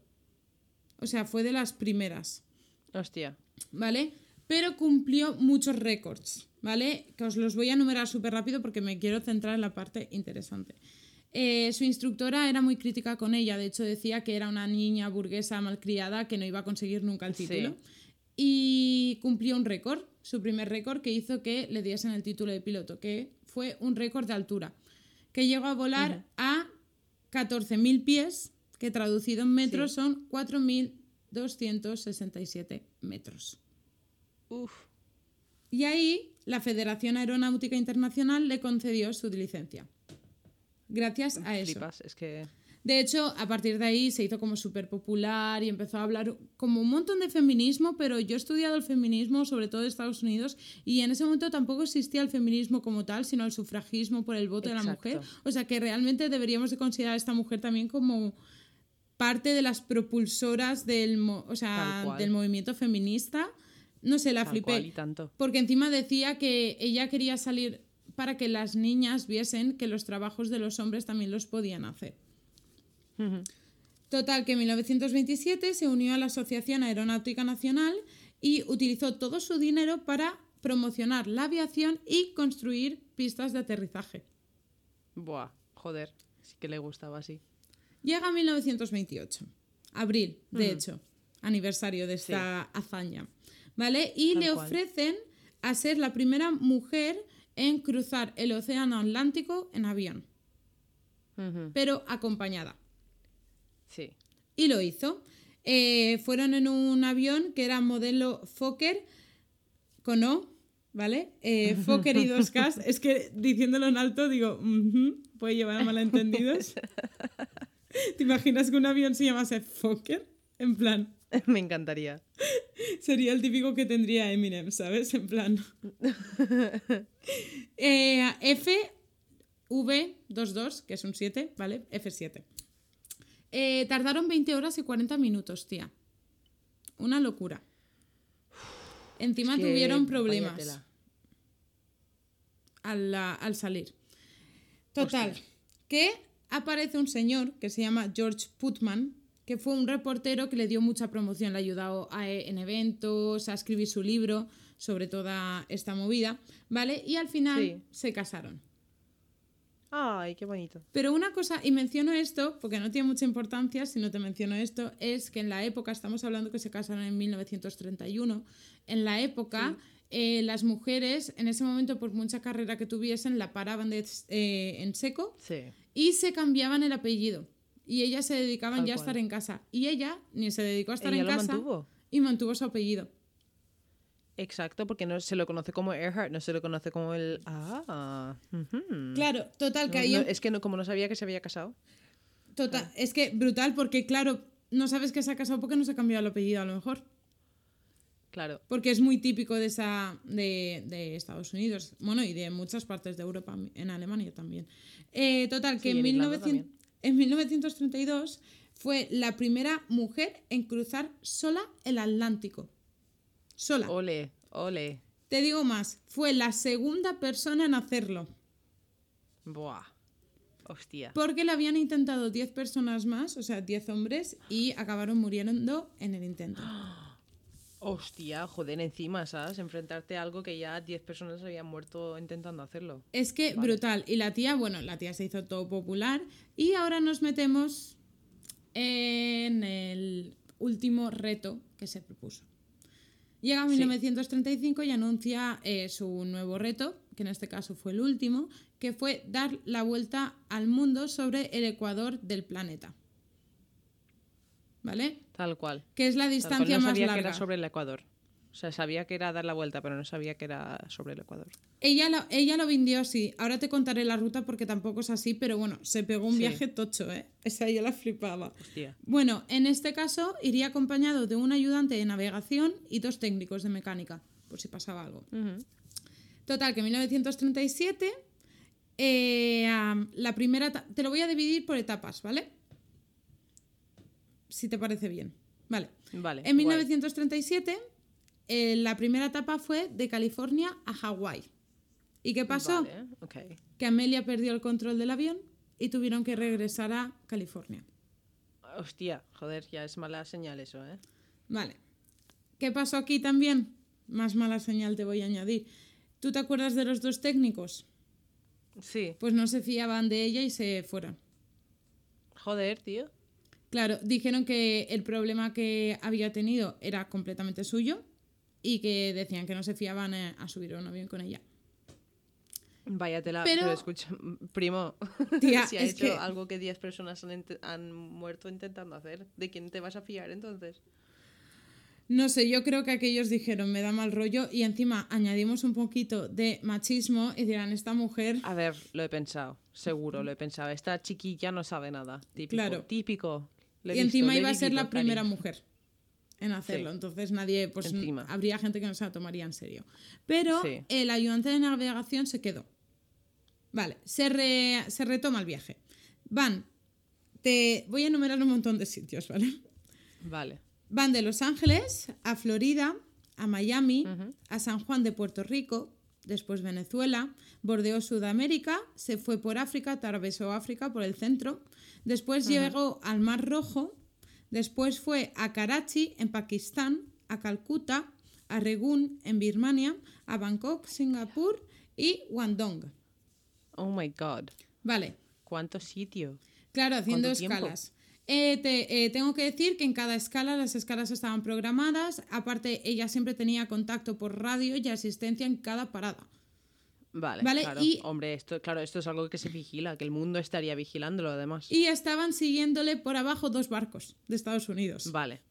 Speaker 2: O sea, fue de las primeras.
Speaker 3: Hostia.
Speaker 2: ¿vale? Pero cumplió muchos récords, ¿vale? Que os los voy a enumerar súper rápido porque me quiero centrar en la parte interesante. Eh, su instructora era muy crítica con ella, de hecho decía que era una niña burguesa malcriada que no iba a conseguir nunca el
Speaker 3: Sí.
Speaker 2: título. Y cumplió un récord, su primer récord que hizo que le diesen el título de piloto, que fue un récord de altura, que llegó a volar a 14.000 pies, que traducido en metros son 4.267 metros.
Speaker 3: Uf.
Speaker 2: Y ahí la Federación Aeronáutica Internacional le concedió su licencia. Gracias a eso.
Speaker 3: Flipas, es que.
Speaker 2: De hecho, a partir de ahí se hizo como súper popular y empezó a hablar como un montón de feminismo, pero yo he estudiado el feminismo, sobre todo en Estados Unidos, y en ese momento tampoco existía el feminismo como tal, sino el sufragismo por el voto de la mujer. O sea que realmente deberíamos de considerar a esta mujer también como parte de las propulsoras del, o sea, del movimiento feminista. No sé, la
Speaker 3: Tal
Speaker 2: flipé.
Speaker 3: cual y tanto.
Speaker 2: Porque encima decía que ella quería salir para que las niñas viesen que los trabajos de los hombres también los podían hacer. Total, que en 1927 se unió a la Asociación Aeronáutica Nacional y utilizó todo su dinero para promocionar la aviación y construir pistas de aterrizaje.
Speaker 3: Buah, joder. Sí que le gustaba así.
Speaker 2: Llega 1928, abril, de hecho, aniversario de esta hazaña. ¿Vale? Y
Speaker 3: Tal
Speaker 2: le
Speaker 3: cual.
Speaker 2: ofrecen a ser la primera mujer en cruzar el Océano Atlántico en avión, pero acompañada.
Speaker 3: Sí.
Speaker 2: Y lo hizo. eh, fueron en un avión que era modelo Fokker con O, ¿vale? Eh, Fokker y 2K. es que diciéndolo en alto digo, puede llevar a malentendidos. ¿Te imaginas que un avión se llamase Fokker? En plan,
Speaker 3: Me encantaría.
Speaker 2: sería el típico que tendría Eminem, ¿sabes? En plan. Eh, F, V, 22, que es un 7, ¿vale? F7. Eh, tardaron 20 horas y 40 minutos, tía. Una locura. Encima
Speaker 3: Es que
Speaker 2: tuvieron problemas al, al salir. Total, que aparece un señor que se llama George Putman, que fue un reportero que le dio mucha promoción, le ayudó a- en eventos, a escribir su libro sobre toda esta movida, ¿vale? Y al final
Speaker 3: Sí.
Speaker 2: se casaron.
Speaker 3: Ay, qué bonito.
Speaker 2: Pero una cosa, y menciono esto, porque no tiene mucha importancia si no te menciono esto, es que en la época, estamos hablando que se casaron en 1931, en la época eh, las mujeres en ese momento, por mucha carrera que tuviesen, la paraban de- eh, en seco
Speaker 3: Sí.
Speaker 2: y se cambiaban el apellido. Y ellas se dedicaban
Speaker 3: Tal
Speaker 2: ya a estar en casa. Y ella ni se dedicó a estar
Speaker 3: Ella
Speaker 2: en casa
Speaker 3: mantuvo.
Speaker 2: y mantuvo su apellido.
Speaker 3: Exacto, porque no se lo conoce como Earhart, no se lo conoce como el. Ah.
Speaker 2: Claro, total, que
Speaker 3: No,
Speaker 2: ahí
Speaker 3: no,
Speaker 2: em-
Speaker 3: es que no, como no sabía que se había casado.
Speaker 2: Total, es que brutal, porque claro, no sabes que se ha casado porque no se ha cambiado el apellido a lo mejor.
Speaker 3: Claro.
Speaker 2: Porque es muy típico de esa de, de Estados Unidos, bueno, y de muchas partes de Europa, en Alemania también. Eh, total, que
Speaker 3: Sí,
Speaker 2: en,
Speaker 3: en Irlanda
Speaker 2: 1900 en 1932 fue la primera mujer en cruzar sola el Atlántico. Sola.
Speaker 3: Ole, ole.
Speaker 2: Te digo más, fue la segunda persona en hacerlo.
Speaker 3: Buah. Hostia.
Speaker 2: Porque lo habían intentado 10 personas más, o sea, 10 hombres, y acabaron muriendo en el intento.
Speaker 3: Hostia, joder, encima, ¿sabes? Enfrentarte a algo que ya 10 personas habían muerto intentando hacerlo.
Speaker 2: Es que brutal. Y la tía, bueno, la tía se hizo todo popular. Y ahora nos metemos en el último reto que se propuso. Llega
Speaker 3: Sí.
Speaker 2: 1935 y anuncia eh, su nuevo reto, que en este caso fue el último, que fue dar la vuelta al mundo sobre el ecuador del planeta. ¿Vale?
Speaker 3: Tal cual.
Speaker 2: Que es la distancia
Speaker 3: no
Speaker 2: más
Speaker 3: sabía
Speaker 2: larga.
Speaker 3: que era sobre el Ecuador. O sea, sabía que era dar la vuelta, pero no sabía que era sobre el Ecuador.
Speaker 2: Ella lo, ella lo vendió así. Ahora te contaré la ruta porque tampoco es así, pero bueno, se pegó un
Speaker 3: Sí.
Speaker 2: viaje tocho, ¿eh? Esa yo la flipaba.
Speaker 3: Hostia.
Speaker 2: Bueno, en este caso iría acompañado de un ayudante de navegación y dos técnicos de mecánica, por si pasaba algo. Total, que en 1937, eh, la primera... Te lo voy a dividir por etapas, ¿vale? Si te parece bien. Vale.
Speaker 3: Vale.
Speaker 2: En
Speaker 3: guay.
Speaker 2: 1937, eh, la primera etapa fue de California a Hawái. ¿Y qué pasó?
Speaker 3: Vale.
Speaker 2: Que Amelia perdió el control del avión y tuvieron que regresar a California.
Speaker 3: Hostia, joder, ya es mala señal eso, ¿eh?
Speaker 2: Vale. ¿Qué pasó aquí también? Más mala señal te voy a añadir. ¿Tú te acuerdas de los dos técnicos?
Speaker 3: Sí.
Speaker 2: Pues no se fiaban de ella y se fueron.
Speaker 3: Joder, tío.
Speaker 2: Claro, dijeron que el problema que había tenido era completamente suyo y que decían que no se fiaban a subir a un avión con ella.
Speaker 3: Vaya tela,
Speaker 2: Pero-
Speaker 3: pero, escucha, primo,
Speaker 2: Tía,
Speaker 3: si ha hecho
Speaker 2: que-
Speaker 3: algo que 10 personas han muerto intentando hacer, ¿de quién te vas a fiar entonces?
Speaker 2: No sé, yo creo que aquellos dijeron me da mal rollo y encima añadimos un poquito de machismo y dirán esta mujer
Speaker 3: A ver, lo he pensado, seguro, lo he pensado. Esta chiquilla no sabe nada, típico.
Speaker 2: Claro.
Speaker 3: Típico.
Speaker 2: Y encima iba a ser la primera mujer en hacerlo.
Speaker 3: Sí.
Speaker 2: Entonces nadie, pues
Speaker 3: Encima.
Speaker 2: habría gente que no se la tomaría en serio. Pero
Speaker 3: Sí.
Speaker 2: el ayudante de navegación se quedó. Vale, se, re- se retoma el viaje. Van, te voy a enumerar un montón de sitios, ¿vale?
Speaker 3: Vale.
Speaker 2: Van de Los Ángeles a Florida, a Miami, a San Juan de Puerto Rico, después Venezuela, bordeó Sudamérica, se fue por África, atravesó África por el centro, después llegó al Mar Rojo, después fue a Karachi, en Pakistán, a Calcuta, a Regún, en Birmania, a Bangkok, Singapur y Guangdong.
Speaker 3: Oh my god.
Speaker 2: Vale,
Speaker 3: ¿Cuánto sitio?
Speaker 2: Claro, haciendo escalas. Eh, te- eh, tengo que decir que en cada escala las escalas estaban programadas. Aparte, ella siempre tenía contacto por radio y asistencia en cada parada.
Speaker 3: Vale,
Speaker 2: Vale,
Speaker 3: claro.
Speaker 2: y-
Speaker 3: Hombre, esto, claro, esto es algo que se vigila, que el mundo estaría vigilándolo además.
Speaker 2: Y estaban siguiéndole por abajo dos barcos de Estados Unidos.
Speaker 3: Vale.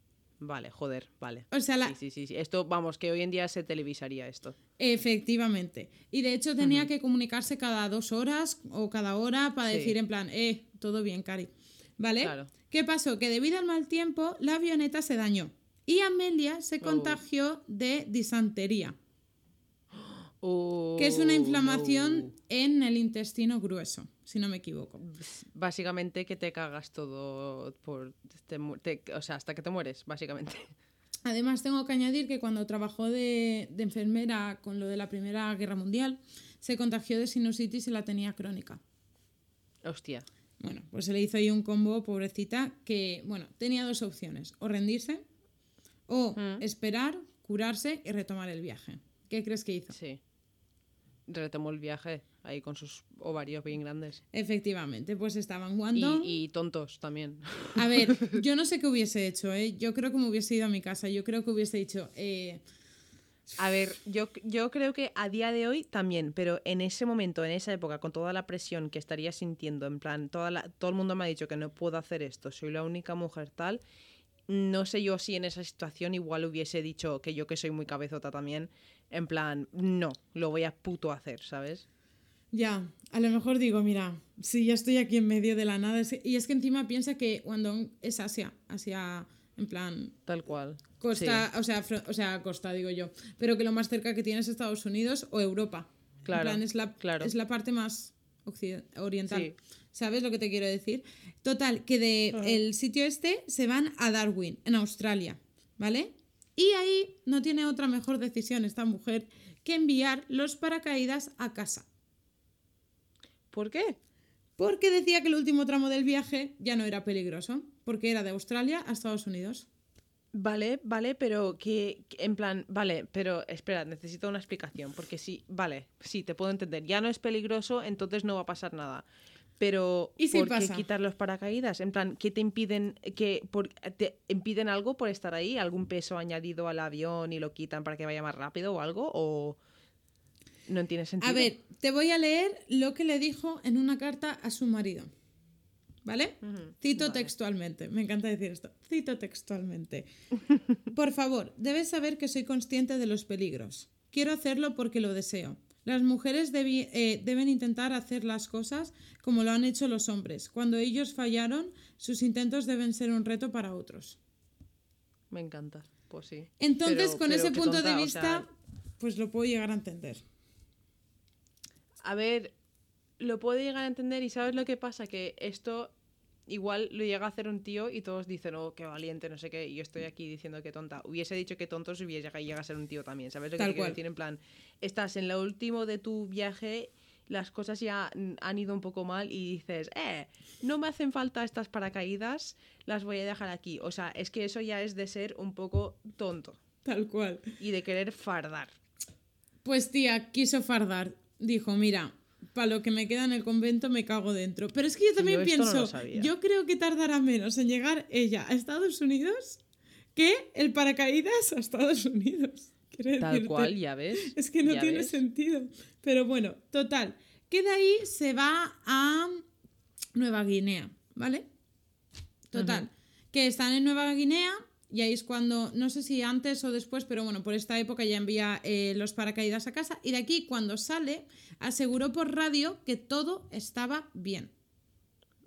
Speaker 3: vale, joder, vale.
Speaker 2: O sea, la-
Speaker 3: Sí, sí, sí, sí. Esto, vamos, que hoy en día se televisaría esto.
Speaker 2: Efectivamente. Y de hecho tenía que comunicarse cada dos horas o cada hora para
Speaker 3: Sí.
Speaker 2: decir en plan, eh, todo bien, Cari. ¿Vale?
Speaker 3: Claro.
Speaker 2: ¿Qué pasó? Que debido al mal tiempo, la avioneta se dañó. Y Amelia se
Speaker 3: Oh.
Speaker 2: contagió de disantería,
Speaker 3: Oh,
Speaker 2: que es una inflamación
Speaker 3: no.
Speaker 2: en el intestino grueso, si no me equivoco.
Speaker 3: Básicamente que te cagas todo por... te mu- te- o sea, hasta que te mueres, básicamente.
Speaker 2: Además, tengo que añadir que cuando trabajó de, de enfermera con lo de la Primera Guerra Mundial, se contagió de sinusitis y la tenía crónica.
Speaker 3: Hostia.
Speaker 2: Bueno, pues se le hizo ahí un combo, pobrecita, que, bueno, tenía dos opciones, o rendirse o
Speaker 3: Mm.
Speaker 2: esperar, curarse y retomar el viaje. ¿Qué crees que hizo?
Speaker 3: Sí. Retomó el viaje ahí con sus ovarios bien grandes.
Speaker 2: Efectivamente, pues estaban
Speaker 3: Y,
Speaker 2: Guangdong.
Speaker 3: y tontos también.
Speaker 2: A ver, yo no sé qué hubiese hecho, ¿eh? Yo creo que me hubiese ido a mi casa, yo creo que hubiese dicho, eh,
Speaker 3: A ver, yo, yo creo que a día de hoy también, pero en ese momento, en esa época, con toda la presión que estaría sintiendo, en plan, toda la- todo el mundo me ha dicho que no puedo hacer esto, soy la única mujer tal, no sé yo si en esa situación igual hubiese dicho que yo que soy muy cabezota también, en plan, no, lo voy a puto hacer, ¿sabes?
Speaker 2: Ya, a lo mejor digo, mira, si ya estoy aquí en medio de la nada. es- Y es que encima piensa que Guangdong es Asia, Asia, en plan,
Speaker 3: Tal cual.
Speaker 2: costa, o, sea, o sea, costa, digo yo. Pero que lo más cerca que tienes es Estados Unidos o Europa.
Speaker 3: Claro,
Speaker 2: En plan, es la,
Speaker 3: claro.
Speaker 2: es la parte más oriental.
Speaker 3: Sí.
Speaker 2: ¿Sabes lo que te quiero decir? Total, que de el sitio este se van a Darwin, en Australia, ¿vale? Y ahí no tiene otra mejor decisión esta mujer que enviar los paracaídas a casa.
Speaker 3: ¿Por qué?
Speaker 2: Porque decía que el último tramo del viaje ya no era peligroso, porque era de Australia a Estados Unidos.
Speaker 3: Vale, vale, pero que, en plan, vale, pero espera, necesito una explicación, porque sí, vale, sí, te puedo entender, ya no es peligroso, entonces no va a pasar nada. Pero
Speaker 2: ¿Y si
Speaker 3: ¿por
Speaker 2: pasa?
Speaker 3: qué quitar los paracaídas? En plan, ¿qué te impiden que por, te impiden algo por estar ahí? ¿Algún peso añadido al avión y lo quitan para que vaya más rápido o algo? ¿O no tiene sentido?
Speaker 2: A ver, te voy a leer lo que le dijo en una carta a su marido. ¿Vale? Cito
Speaker 3: vale.
Speaker 2: textualmente. Me encanta decir esto. Cito textualmente. Por favor, debes saber que soy consciente de los peligros. Quiero hacerlo porque lo deseo. Las mujeres debi- eh, deben intentar hacer las cosas como lo han hecho los hombres. Cuando ellos fallaron, sus intentos deben ser un reto para otros.
Speaker 3: Me encanta, pues sí.
Speaker 2: Entonces,
Speaker 3: Pero-
Speaker 2: con
Speaker 3: pero
Speaker 2: ese punto
Speaker 3: tonta,
Speaker 2: de
Speaker 3: o
Speaker 2: vista,
Speaker 3: sea,
Speaker 2: pues lo puedo llegar a entender.
Speaker 3: A ver, lo puedo llegar a entender y ¿sabes lo que pasa? Que esto igual lo llega a hacer un tío y todos dicen, oh, qué valiente, no sé qué, y yo estoy aquí diciendo que tonta. Hubiese dicho que tonto si hubiese llegado a ser un tío también, ¿sabes lo que quiero decir? En plan, estás en lo último de tu viaje, las cosas ya han ido un poco mal y dices, eh, no me hacen falta estas paracaídas, las voy a dejar aquí. O sea, es que eso ya es de ser un poco tonto
Speaker 2: Tal cual.
Speaker 3: y de querer fardar.
Speaker 2: Pues tía, quiso fardar. Dijo, mira, para lo que me queda en el convento me cago dentro. Pero es que yo también
Speaker 3: yo no
Speaker 2: pienso, yo creo que tardará menos en llegar ella a Estados Unidos que el paracaídas a Estados Unidos. Quiero
Speaker 3: Tal
Speaker 2: decirte.
Speaker 3: cual, ya ves.
Speaker 2: Es que no tiene
Speaker 3: ves.
Speaker 2: sentido. Pero bueno, total. Que de ahí se va a Nueva Guinea, ¿vale? Total. Que están en Nueva Guinea y ahí es cuando, no sé si antes o después, pero bueno, por esta época ya envía eh, los paracaídas a casa. Y de aquí, cuando sale, aseguró por radio que todo estaba bien.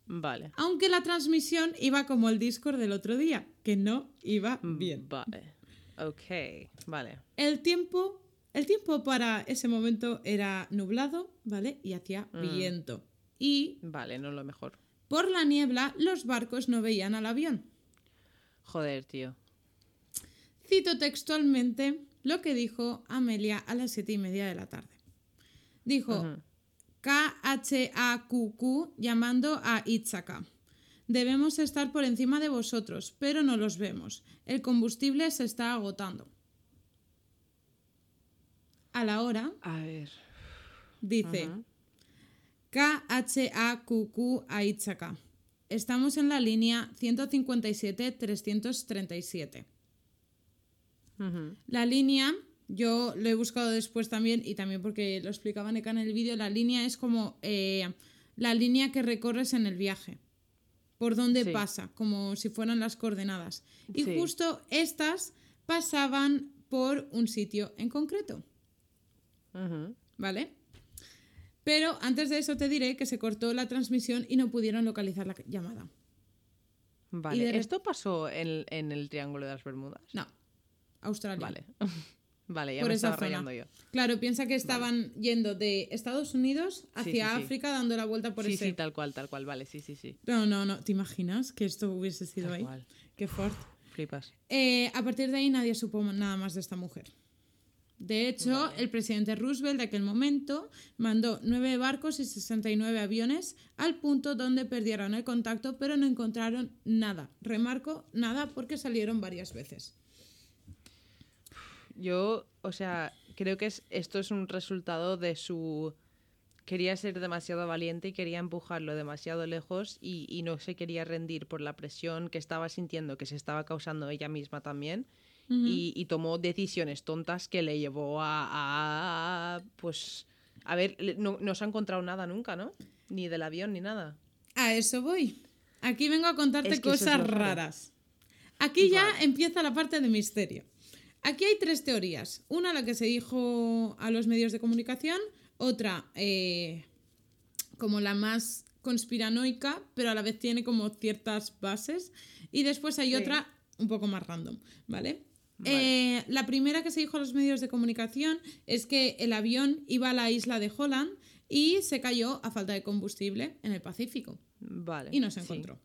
Speaker 3: Vale.
Speaker 2: Aunque la transmisión iba como el Discord del otro día, que no iba bien.
Speaker 3: Vale. Ok, vale.
Speaker 2: El tiempo, el tiempo para ese momento era nublado, ¿vale? Y hacía
Speaker 3: Mm.
Speaker 2: viento. Y
Speaker 3: Vale, no lo mejor.
Speaker 2: por la niebla los barcos no veían al avión.
Speaker 3: Joder, tío.
Speaker 2: Cito textualmente lo que dijo Amelia a las siete y media de la tarde. Dijo
Speaker 3: Ujú.
Speaker 2: KHAQQ llamando a Itzaka. Debemos estar por encima de vosotros, pero no los vemos. El combustible se está agotando. A la hora
Speaker 3: A ver.
Speaker 2: dice
Speaker 3: Ujú.
Speaker 2: KHAQQ a Itzaka. Estamos en la línea 157-337.
Speaker 3: Ujú.
Speaker 2: La línea, yo lo he buscado después también y también porque lo explicaban acá en el vídeo, la línea es como eh, la línea que recorres en el viaje. por dónde
Speaker 3: Sí.
Speaker 2: pasa, como si fueran las coordenadas. Y
Speaker 3: Sí.
Speaker 2: justo estas pasaban por un sitio en concreto. ¿vale? Pero antes de eso te diré que se cortó la transmisión y no pudieron localizar la llamada.
Speaker 3: Vale.
Speaker 2: de
Speaker 3: ¿Esto pasó en, en el Triángulo de las Bermudas?
Speaker 2: No, Australia.
Speaker 3: Vale. vale, ya
Speaker 2: por
Speaker 3: me estaba rayando yo.
Speaker 2: Claro, piensa que estaban yendo de Estados Unidos hacia
Speaker 3: sí, sí.
Speaker 2: África dando la vuelta por
Speaker 3: Sí,
Speaker 2: ese.
Speaker 3: sí, tal cual, tal cual. Vale, sí, sí, sí.
Speaker 2: No, no, no. ¿Te imaginas que esto hubiese sido
Speaker 3: Tal
Speaker 2: ahí?
Speaker 3: cual.
Speaker 2: Qué fuerte.
Speaker 3: Flipas.
Speaker 2: Eh, a partir de ahí nadie supo nada más de esta mujer. De hecho, el presidente Roosevelt de aquel momento mandó nueve barcos y 69 aviones al punto donde perdieron el contacto, pero no encontraron nada. Remarco, nada porque salieron varias veces.
Speaker 3: Yo, o sea, creo que es, esto es un resultado de su... Quería ser demasiado valiente y quería empujarlo demasiado lejos y, y no se quería rendir por la presión que estaba sintiendo, que se estaba causando ella misma también. Y, y tomó decisiones tontas que le llevó a, a- pues... A ver, no, no se ha encontrado nada nunca, ¿no? Ni del avión ni nada.
Speaker 2: A eso voy. Aquí vengo a contarte
Speaker 3: Es que eso es
Speaker 2: cosas raras. Aquí ya
Speaker 3: Vale.
Speaker 2: empieza la parte de misterio. Aquí hay tres teorías. Una, la que se dijo a los medios de comunicación. Otra, eh, como la más conspiranoica, pero a la vez tiene como ciertas bases. Y después hay
Speaker 3: Sí.
Speaker 2: otra un poco más random, ¿vale?
Speaker 3: Vale.
Speaker 2: Eh, la primera que se dijo a los medios de comunicación es que el avión iba a la isla de Holland y se cayó a falta de combustible en el Pacífico
Speaker 3: Vale.
Speaker 2: y no se
Speaker 3: sí.
Speaker 2: encontró.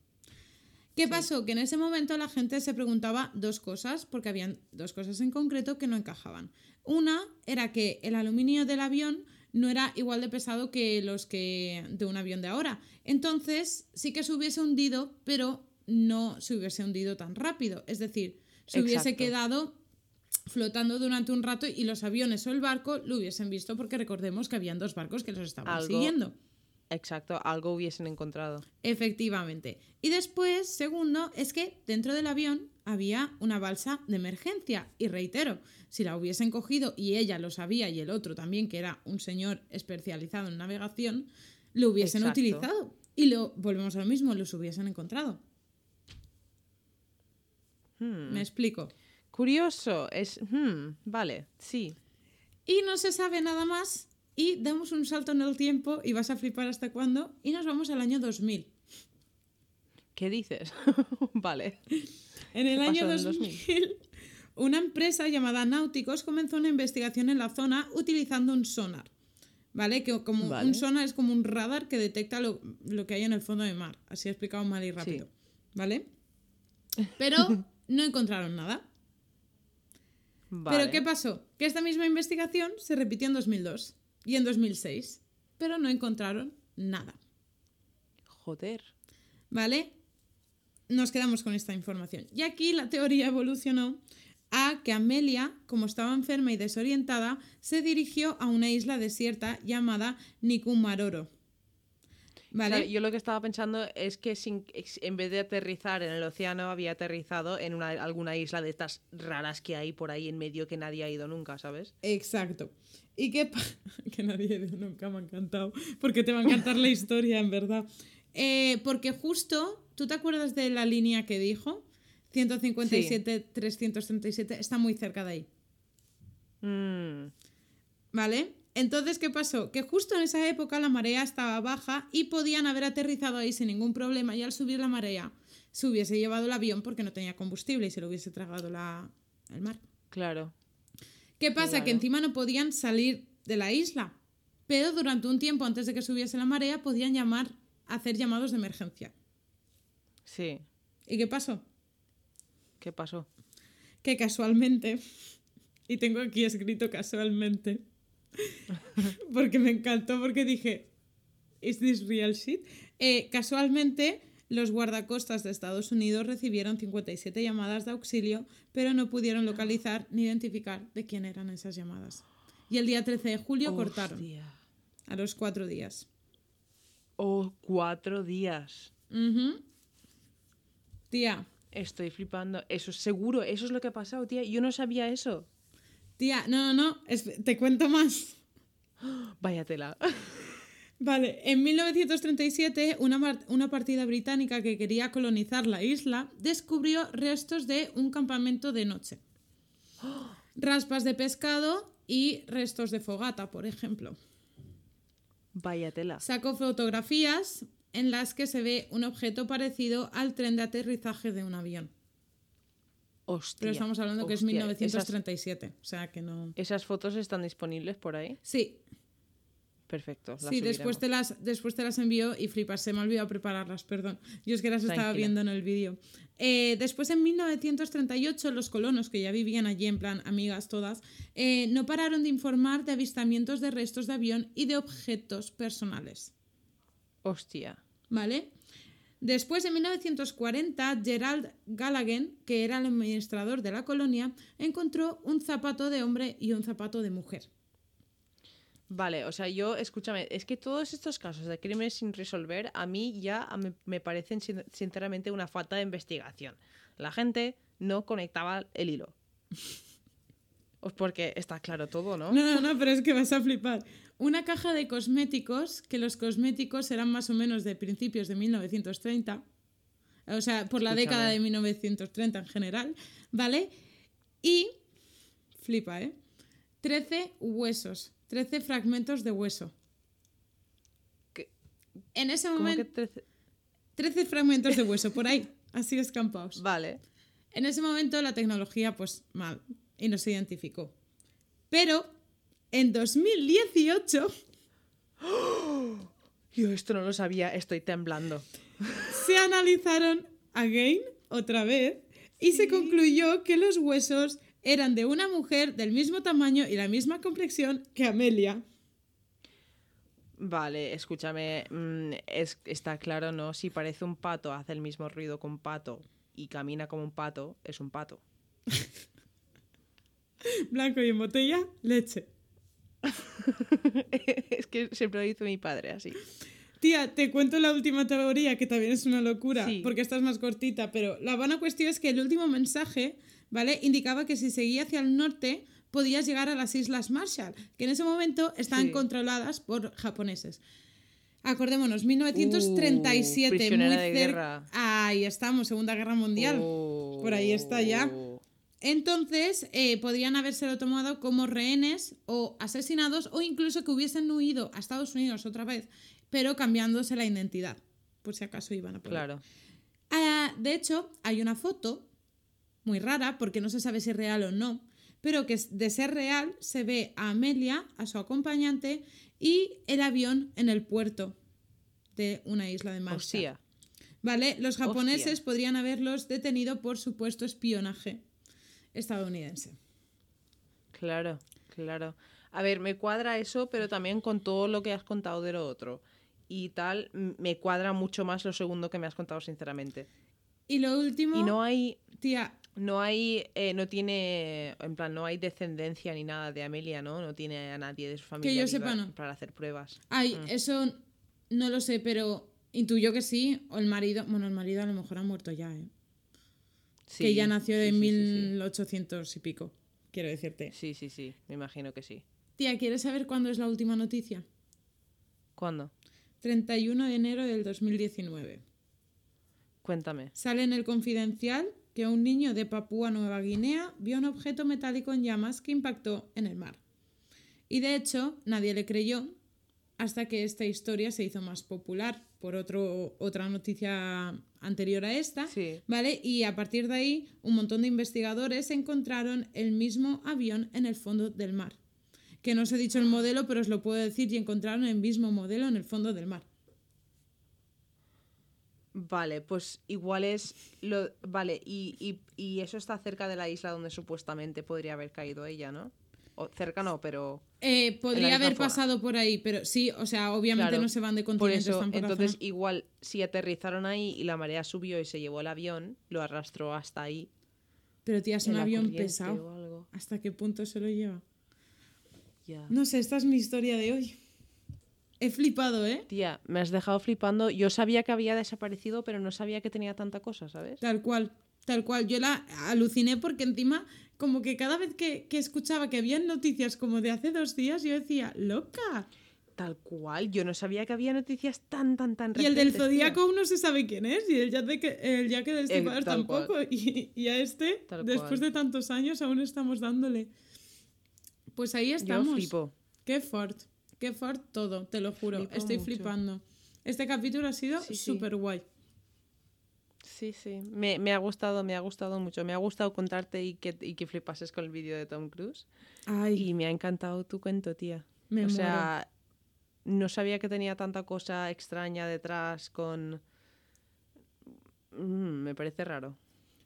Speaker 2: ¿Qué pasó? Que en ese momento la gente se preguntaba dos cosas, porque habían dos cosas en concreto que no encajaban. Una era que el aluminio del avión no era igual de pesado que los que de un avión de ahora. Entonces, sí que se hubiese hundido, pero no se hubiese hundido tan rápido. Es decir, se hubiese quedado flotando durante un rato y los aviones o el barco lo hubiesen visto porque recordemos que habían dos barcos que los estaban
Speaker 3: Algo-
Speaker 2: siguiendo.
Speaker 3: Exacto, algo hubiesen encontrado.
Speaker 2: Efectivamente. Y después, segundo, es que dentro del avión había una balsa de emergencia. Y reitero, si la hubiesen cogido y ella lo sabía y el otro también, que era un señor especializado en navegación, lo hubiesen
Speaker 3: Exacto.
Speaker 2: utilizado. Y lo volvemos a lo mismo, los hubiesen encontrado.
Speaker 3: Hmm.
Speaker 2: Me explico.
Speaker 3: Curioso, es... hmm, vale, sí.
Speaker 2: Y no se sabe nada más. Y damos un salto en el tiempo y vas a flipar hasta cuándo. Y nos vamos al año 2000.
Speaker 3: ¿Qué dices? vale.
Speaker 2: En el
Speaker 3: ¿Qué
Speaker 2: año
Speaker 3: pasó en el
Speaker 2: 2000, una empresa llamada Náuticos comenzó una investigación en la zona utilizando un sonar. ¿Vale? Que como
Speaker 3: Vale.
Speaker 2: un sonar es como un radar que detecta lo, lo que hay en el fondo del mar. Así he explicado mal y rápido. ¿Vale? Pero no encontraron nada.
Speaker 3: Vale.
Speaker 2: Pero ¿qué pasó? Que esta misma investigación se repitió en 2002 y en 2006. Pero no encontraron nada.
Speaker 3: Joder.
Speaker 2: ¿Vale? Nos quedamos con esta información. Y aquí la teoría evolucionó a que Amelia, como estaba enferma y desorientada, se dirigió a una isla desierta llamada Nikumaroro.
Speaker 3: Yo lo que estaba pensando es que sin- en vez de aterrizar en el océano, había aterrizado en una, alguna isla de estas raras que hay por ahí en medio que nadie ha ido nunca, ¿sabes?
Speaker 2: Exacto. ¿Y pa- Que nadie nunca me ha encantado. Porque te va a encantar la historia, en verdad. Eh, porque justo, ¿tú te acuerdas de la línea que dijo? 157, 337, está muy cerca de ahí.
Speaker 3: Mm,
Speaker 2: ¿Vale? Entonces, ¿qué pasó? Que justo en esa época la marea estaba baja y podían haber aterrizado ahí sin ningún problema y al subir la marea se hubiese llevado el avión porque no tenía combustible y se lo hubiese tragado la, el mar.
Speaker 3: claro.
Speaker 2: ¿Qué pasa?
Speaker 3: Claro.
Speaker 2: Que encima no podían salir de la isla, pero durante un tiempo antes de que subiese la marea podían llamar, hacer llamados de emergencia.
Speaker 3: Sí.
Speaker 2: ¿Y qué pasó?
Speaker 3: ¿Qué pasó?
Speaker 2: Que casualmente, y tengo aquí escrito casualmente, porque me encantó, porque dije, ¿is this real shit? Eh, casualmente, los guardacostas de Estados Unidos recibieron 57 llamadas de auxilio, pero no pudieron localizar ni identificar de quién eran esas llamadas. Y el día 13 de julio cortaron, a los cuatro días.
Speaker 3: Oh, cuatro días.
Speaker 2: Ujú. Tía,
Speaker 3: Estoy flipando. Eso es seguro, eso es lo que ha pasado, tía. Yo no sabía eso.
Speaker 2: Tía, no, no, no, te cuento más.
Speaker 3: Vaya tela.
Speaker 2: Vale, en 1937 una, una partida británica que quería colonizar la isla descubrió restos de un campamento de noche. Raspas de pescado y restos de fogata, por ejemplo.
Speaker 3: Vaya tela.
Speaker 2: Sacó fotografías en las que se ve un objeto parecido al tren de aterrizaje de un avión.
Speaker 3: Hostia.
Speaker 2: Pero estamos hablando que es
Speaker 3: hostia,
Speaker 2: 1937, o sea que no...
Speaker 3: Esas, esas fotos están disponibles por ahí.
Speaker 2: Sí,
Speaker 3: Perfecto. las
Speaker 2: sí, después te, las, después te las envío y flipas, se me ha olvidado prepararlas, perdón. Yo es que las estaba viendo en el vídeo. Eh, después, en 1938, los colonos, que ya vivían allí en plan amigas todas, eh, no pararon de informar de avistamientos de restos de avión y de objetos personales.
Speaker 3: Hostia.
Speaker 2: ¿Vale? Después, en 1940, Gerald Gallagher, que era el administrador de la colonia, encontró un zapato de hombre y un zapato de mujer.
Speaker 3: Vale, o sea, yo, escúchame, es que todos estos casos de crímenes sin resolver a mí ya me, me parecen sin- sinceramente una falta de investigación. La gente no conectaba el hilo. Pues porque está claro todo, ¿no?
Speaker 2: No, no, no, pero es que vas a flipar. Una caja de cosméticos, que los cosméticos eran más o menos de principios de 1930, o sea, por la
Speaker 3: Escúchame.
Speaker 2: década de 1930 en general, ¿vale? Y, flipa, ¿eh? 13 huesos, 13 fragmentos de hueso.
Speaker 3: ¿Qué?
Speaker 2: En ese momento,
Speaker 3: trece-
Speaker 2: 13 fragmentos de hueso, por ahí, así escampados.
Speaker 3: Vale.
Speaker 2: En ese momento la tecnología, pues mal, y no se identificó. Pero en 2018
Speaker 3: Yo esto no lo sabía, estoy temblando.
Speaker 2: se analizaron again, otra vez, y se concluyó que los huesos eran de una mujer del mismo tamaño y la misma complexión que Amelia.
Speaker 3: Vale, escúchame, mm, es, está claro, ¿no? Si parece un pato, hace el mismo ruido que un pato y camina como un pato, es un pato.
Speaker 2: Blanco y en botella, leche.
Speaker 3: es que siempre lo dice mi padre así.
Speaker 2: Tía, te cuento la última teoría, que también es una locura,
Speaker 3: Sí.
Speaker 2: porque esta es más cortita, pero la buena cuestión es que el último mensaje, ¿vale? Indicaba que si seguía hacia el norte podías llegar a las Islas Marshall, que en ese momento estaban
Speaker 3: Sí.
Speaker 2: controladas por japoneses. Acordémonos, 1937, muy
Speaker 3: Uh, de
Speaker 2: cerca. Ahí estamos, Segunda Guerra Mundial. Por ahí está ya. Entonces, eh, podrían habérselo tomado como rehenes o asesinados o incluso que hubiesen huido a Estados Unidos otra vez, pero cambiándose la identidad, por si acaso iban a él.
Speaker 3: Claro.
Speaker 2: Ah, de hecho, hay una foto muy rara, porque no se sabe si es real o no, pero que de ser real se ve a Amelia, a su acompañante, y el avión en el puerto de una isla de Marshall.
Speaker 3: Hostia.
Speaker 2: ¿Vale? Los japoneses
Speaker 3: Hostia.
Speaker 2: podrían haberlos detenido por supuesto espionaje estadounidense.
Speaker 3: Claro, claro. A ver, me cuadra eso, pero también con todo lo que has contado de lo otro. Y tal, me cuadra mucho más lo segundo que me has contado, sinceramente.
Speaker 2: Y lo último,
Speaker 3: Y no hay,
Speaker 2: tía,
Speaker 3: no hay, eh, no tiene, en plan, no hay descendencia ni nada de Amelia, ¿no? No tiene a nadie de su familia
Speaker 2: yo
Speaker 3: viva
Speaker 2: sepa, no.
Speaker 3: para hacer pruebas.
Speaker 2: ay,
Speaker 3: Mm.
Speaker 2: eso no lo sé, pero intuyo que sí, o el marido, bueno, el marido a lo mejor ha muerto ya, ¿eh? Que ya nació
Speaker 3: sí,
Speaker 2: en
Speaker 3: sí,
Speaker 2: 1800 y pico, quiero decirte.
Speaker 3: Sí, sí, sí, me imagino que sí.
Speaker 2: Tía, ¿quieres saber cuándo es la última noticia?
Speaker 3: ¿Cuándo?
Speaker 2: 31 de enero del 2019.
Speaker 3: Cuéntame.
Speaker 2: Sale en el confidencial que un niño de Papúa Nueva Guinea vio un objeto metálico en llamas que impactó en el mar. Y de hecho, nadie le creyó hasta que esta historia se hizo más popular por otro, otra noticia anterior a esta.
Speaker 3: Sí.
Speaker 2: ¿Vale? Y a partir de ahí, un montón de investigadores encontraron el mismo avión en el fondo del mar. Que no os he dicho el modelo, pero os lo puedo decir, y encontraron el mismo modelo en el fondo del mar.
Speaker 3: Vale, pues igual es lo. Vale, y, y, y eso está cerca de la isla donde supuestamente podría haber caído ella, ¿no? O cerca no, pero.
Speaker 2: Eh, podría haber
Speaker 3: zona.
Speaker 2: pasado por ahí, pero sí, o sea, obviamente
Speaker 3: Claro,
Speaker 2: no se van de
Speaker 3: Por eso,
Speaker 2: tan por la
Speaker 3: entonces
Speaker 2: zona.
Speaker 3: igual si aterrizaron ahí y la marea subió y se llevó el avión, lo arrastró hasta ahí.
Speaker 2: Pero tía, es un avión pesado. ¿Hasta qué punto se lo lleva?
Speaker 3: Ya.
Speaker 2: No sé, esta es mi historia de hoy. He flipado, ¿eh?
Speaker 3: Tía, me has dejado flipando. Yo sabía que había desaparecido, pero no sabía que tenía tanta cosa, ¿sabes?
Speaker 2: Tal cual, tal cual. Yo la aluciné porque encima, como que cada vez que, que escuchaba que habían noticias como de hace dos días, yo decía, loca.
Speaker 3: Tal cual. Yo no sabía que había noticias tan, tan, tan
Speaker 2: Y el del. Zodíaco aún no se sabe quién es, y el Jack, el Jack del Destripador
Speaker 3: tal cual.
Speaker 2: tampoco. Y, y a este,
Speaker 3: Tal
Speaker 2: después
Speaker 3: cual.
Speaker 2: de tantos años, aún estamos dándole. Pues ahí estamos.
Speaker 3: Yo flipo.
Speaker 2: Qué fort, qué fort todo, te lo juro.
Speaker 3: Flipo
Speaker 2: Estoy
Speaker 3: mucho.
Speaker 2: flipando. Este capítulo ha sido
Speaker 3: Sí, sí.
Speaker 2: súper guay.
Speaker 3: Sí, sí. Me, me ha gustado, me ha gustado mucho. Me ha gustado contarte y que, y que flipases con el vídeo de Tom Cruise.
Speaker 2: Ay,
Speaker 3: Y me ha encantado tu cuento, tía.
Speaker 2: me
Speaker 3: o
Speaker 2: muero.
Speaker 3: sea, no sabía que tenía tanta cosa extraña detrás con... Mm, me parece raro.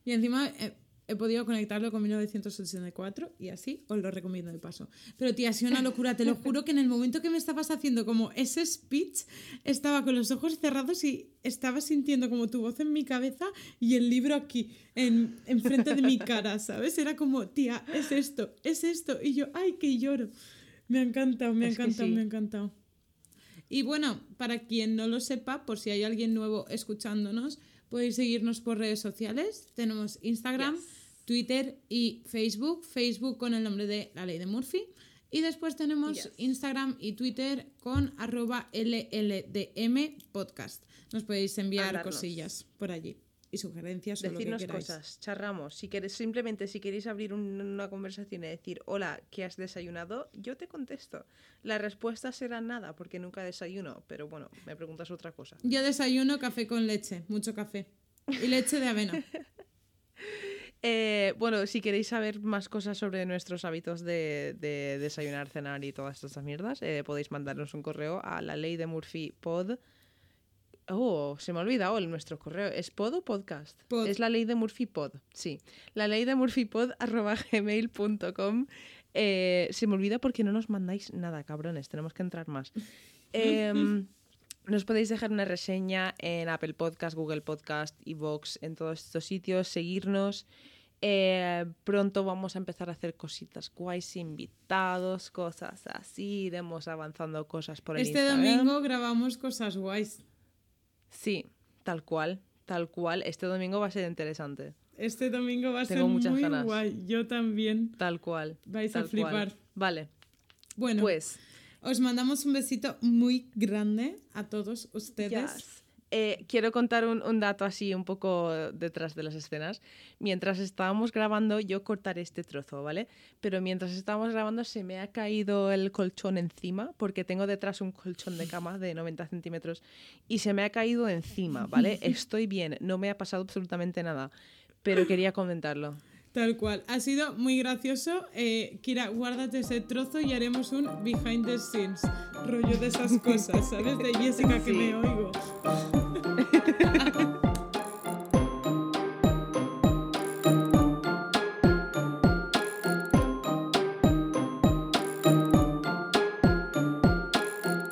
Speaker 2: Y encima eh, he podido conectarlo con 1984 y así os lo recomiendo de paso. Pero tía, ha sido una locura, te lo juro que en el momento que me estabas haciendo como ese speech, estaba con los ojos cerrados y estaba sintiendo como tu voz en mi cabeza y el libro aquí, en, enfrente de mi cara, ¿sabes? Era como, tía, es esto, es esto. Y yo, ay, que lloro. Me ha encantado, me ha encantado,
Speaker 3: sí.
Speaker 2: me ha encantado. Y bueno, para quien no lo sepa, por si hay alguien nuevo escuchándonos, podéis seguirnos por redes sociales. Tenemos Instagram,
Speaker 3: Yes.
Speaker 2: Twitter y Facebook. Facebook con el nombre de La Ley de Murphy. Y después tenemos
Speaker 3: Yes.
Speaker 2: Instagram y Twitter con arroba LLDM podcast. Nos podéis enviar
Speaker 3: Hablarnos.
Speaker 2: cosillas por allí y sugerencias o lo que
Speaker 3: Decirnos
Speaker 2: queráis.
Speaker 3: cosas, charramos. Si queréis, simplemente si queréis abrir un- una conversación y decir, hola, ¿qué has desayunado? Yo te contesto. La respuesta será nada, porque nunca desayuno. Pero bueno, me preguntas otra cosa.
Speaker 2: Yo desayuno café con leche, mucho café. Y leche de avena.
Speaker 3: Eh, bueno, si queréis saber más cosas sobre nuestros hábitos de, de desayunar, cenar y todas estas mierdas, eh, podéis mandarnos un correo a la ley de Murphy pod. Oh, se me ha olvidado el nuestro correo. ¿Es pod o podcast?
Speaker 2: Pod.
Speaker 3: Es la ley de Murphy pod, sí. La ley de Murphy pod arroba gmail.com. Eh, se me olvida porque no nos mandáis nada, cabrones. Tenemos que entrar más. Em, nos podéis dejar una reseña en Apple Podcast, Google Podcast, Evox, en todos estos sitios, seguirnos. Eh, pronto vamos a empezar a hacer cositas guays, invitados, cosas así, iremos avanzando cosas por el
Speaker 2: Este
Speaker 3: Instagram.
Speaker 2: domingo grabamos cosas guays.
Speaker 3: Sí, tal cual, tal cual. Este domingo va a ser interesante,
Speaker 2: Este domingo va a
Speaker 3: Tengo
Speaker 2: ser
Speaker 3: muchas
Speaker 2: muy
Speaker 3: ganas.
Speaker 2: guay. Yo también.
Speaker 3: tal cual.
Speaker 2: Vais a
Speaker 3: cual.
Speaker 2: flipar.
Speaker 3: Vale,
Speaker 2: Bueno,
Speaker 3: pues
Speaker 2: os mandamos un besito muy grande a todos ustedes.
Speaker 3: Yes. Eh, quiero contar un, un dato así un poco detrás de las escenas. Mientras estábamos grabando, yo cortaré este trozo, ¿vale? Pero mientras estábamos grabando se me ha caído el colchón encima, porque tengo detrás un colchón de cama de 90 centímetros y se me ha caído encima, ¿vale? Estoy bien, no me ha pasado absolutamente nada, pero quería comentarlo.
Speaker 2: Tal cual. Ha sido muy gracioso. Eh, Kira, guárdate ese trozo y haremos un behind the scenes. Rollo de esas cosas, ¿sabes? De Jessica que
Speaker 3: Sí.
Speaker 2: me oigo.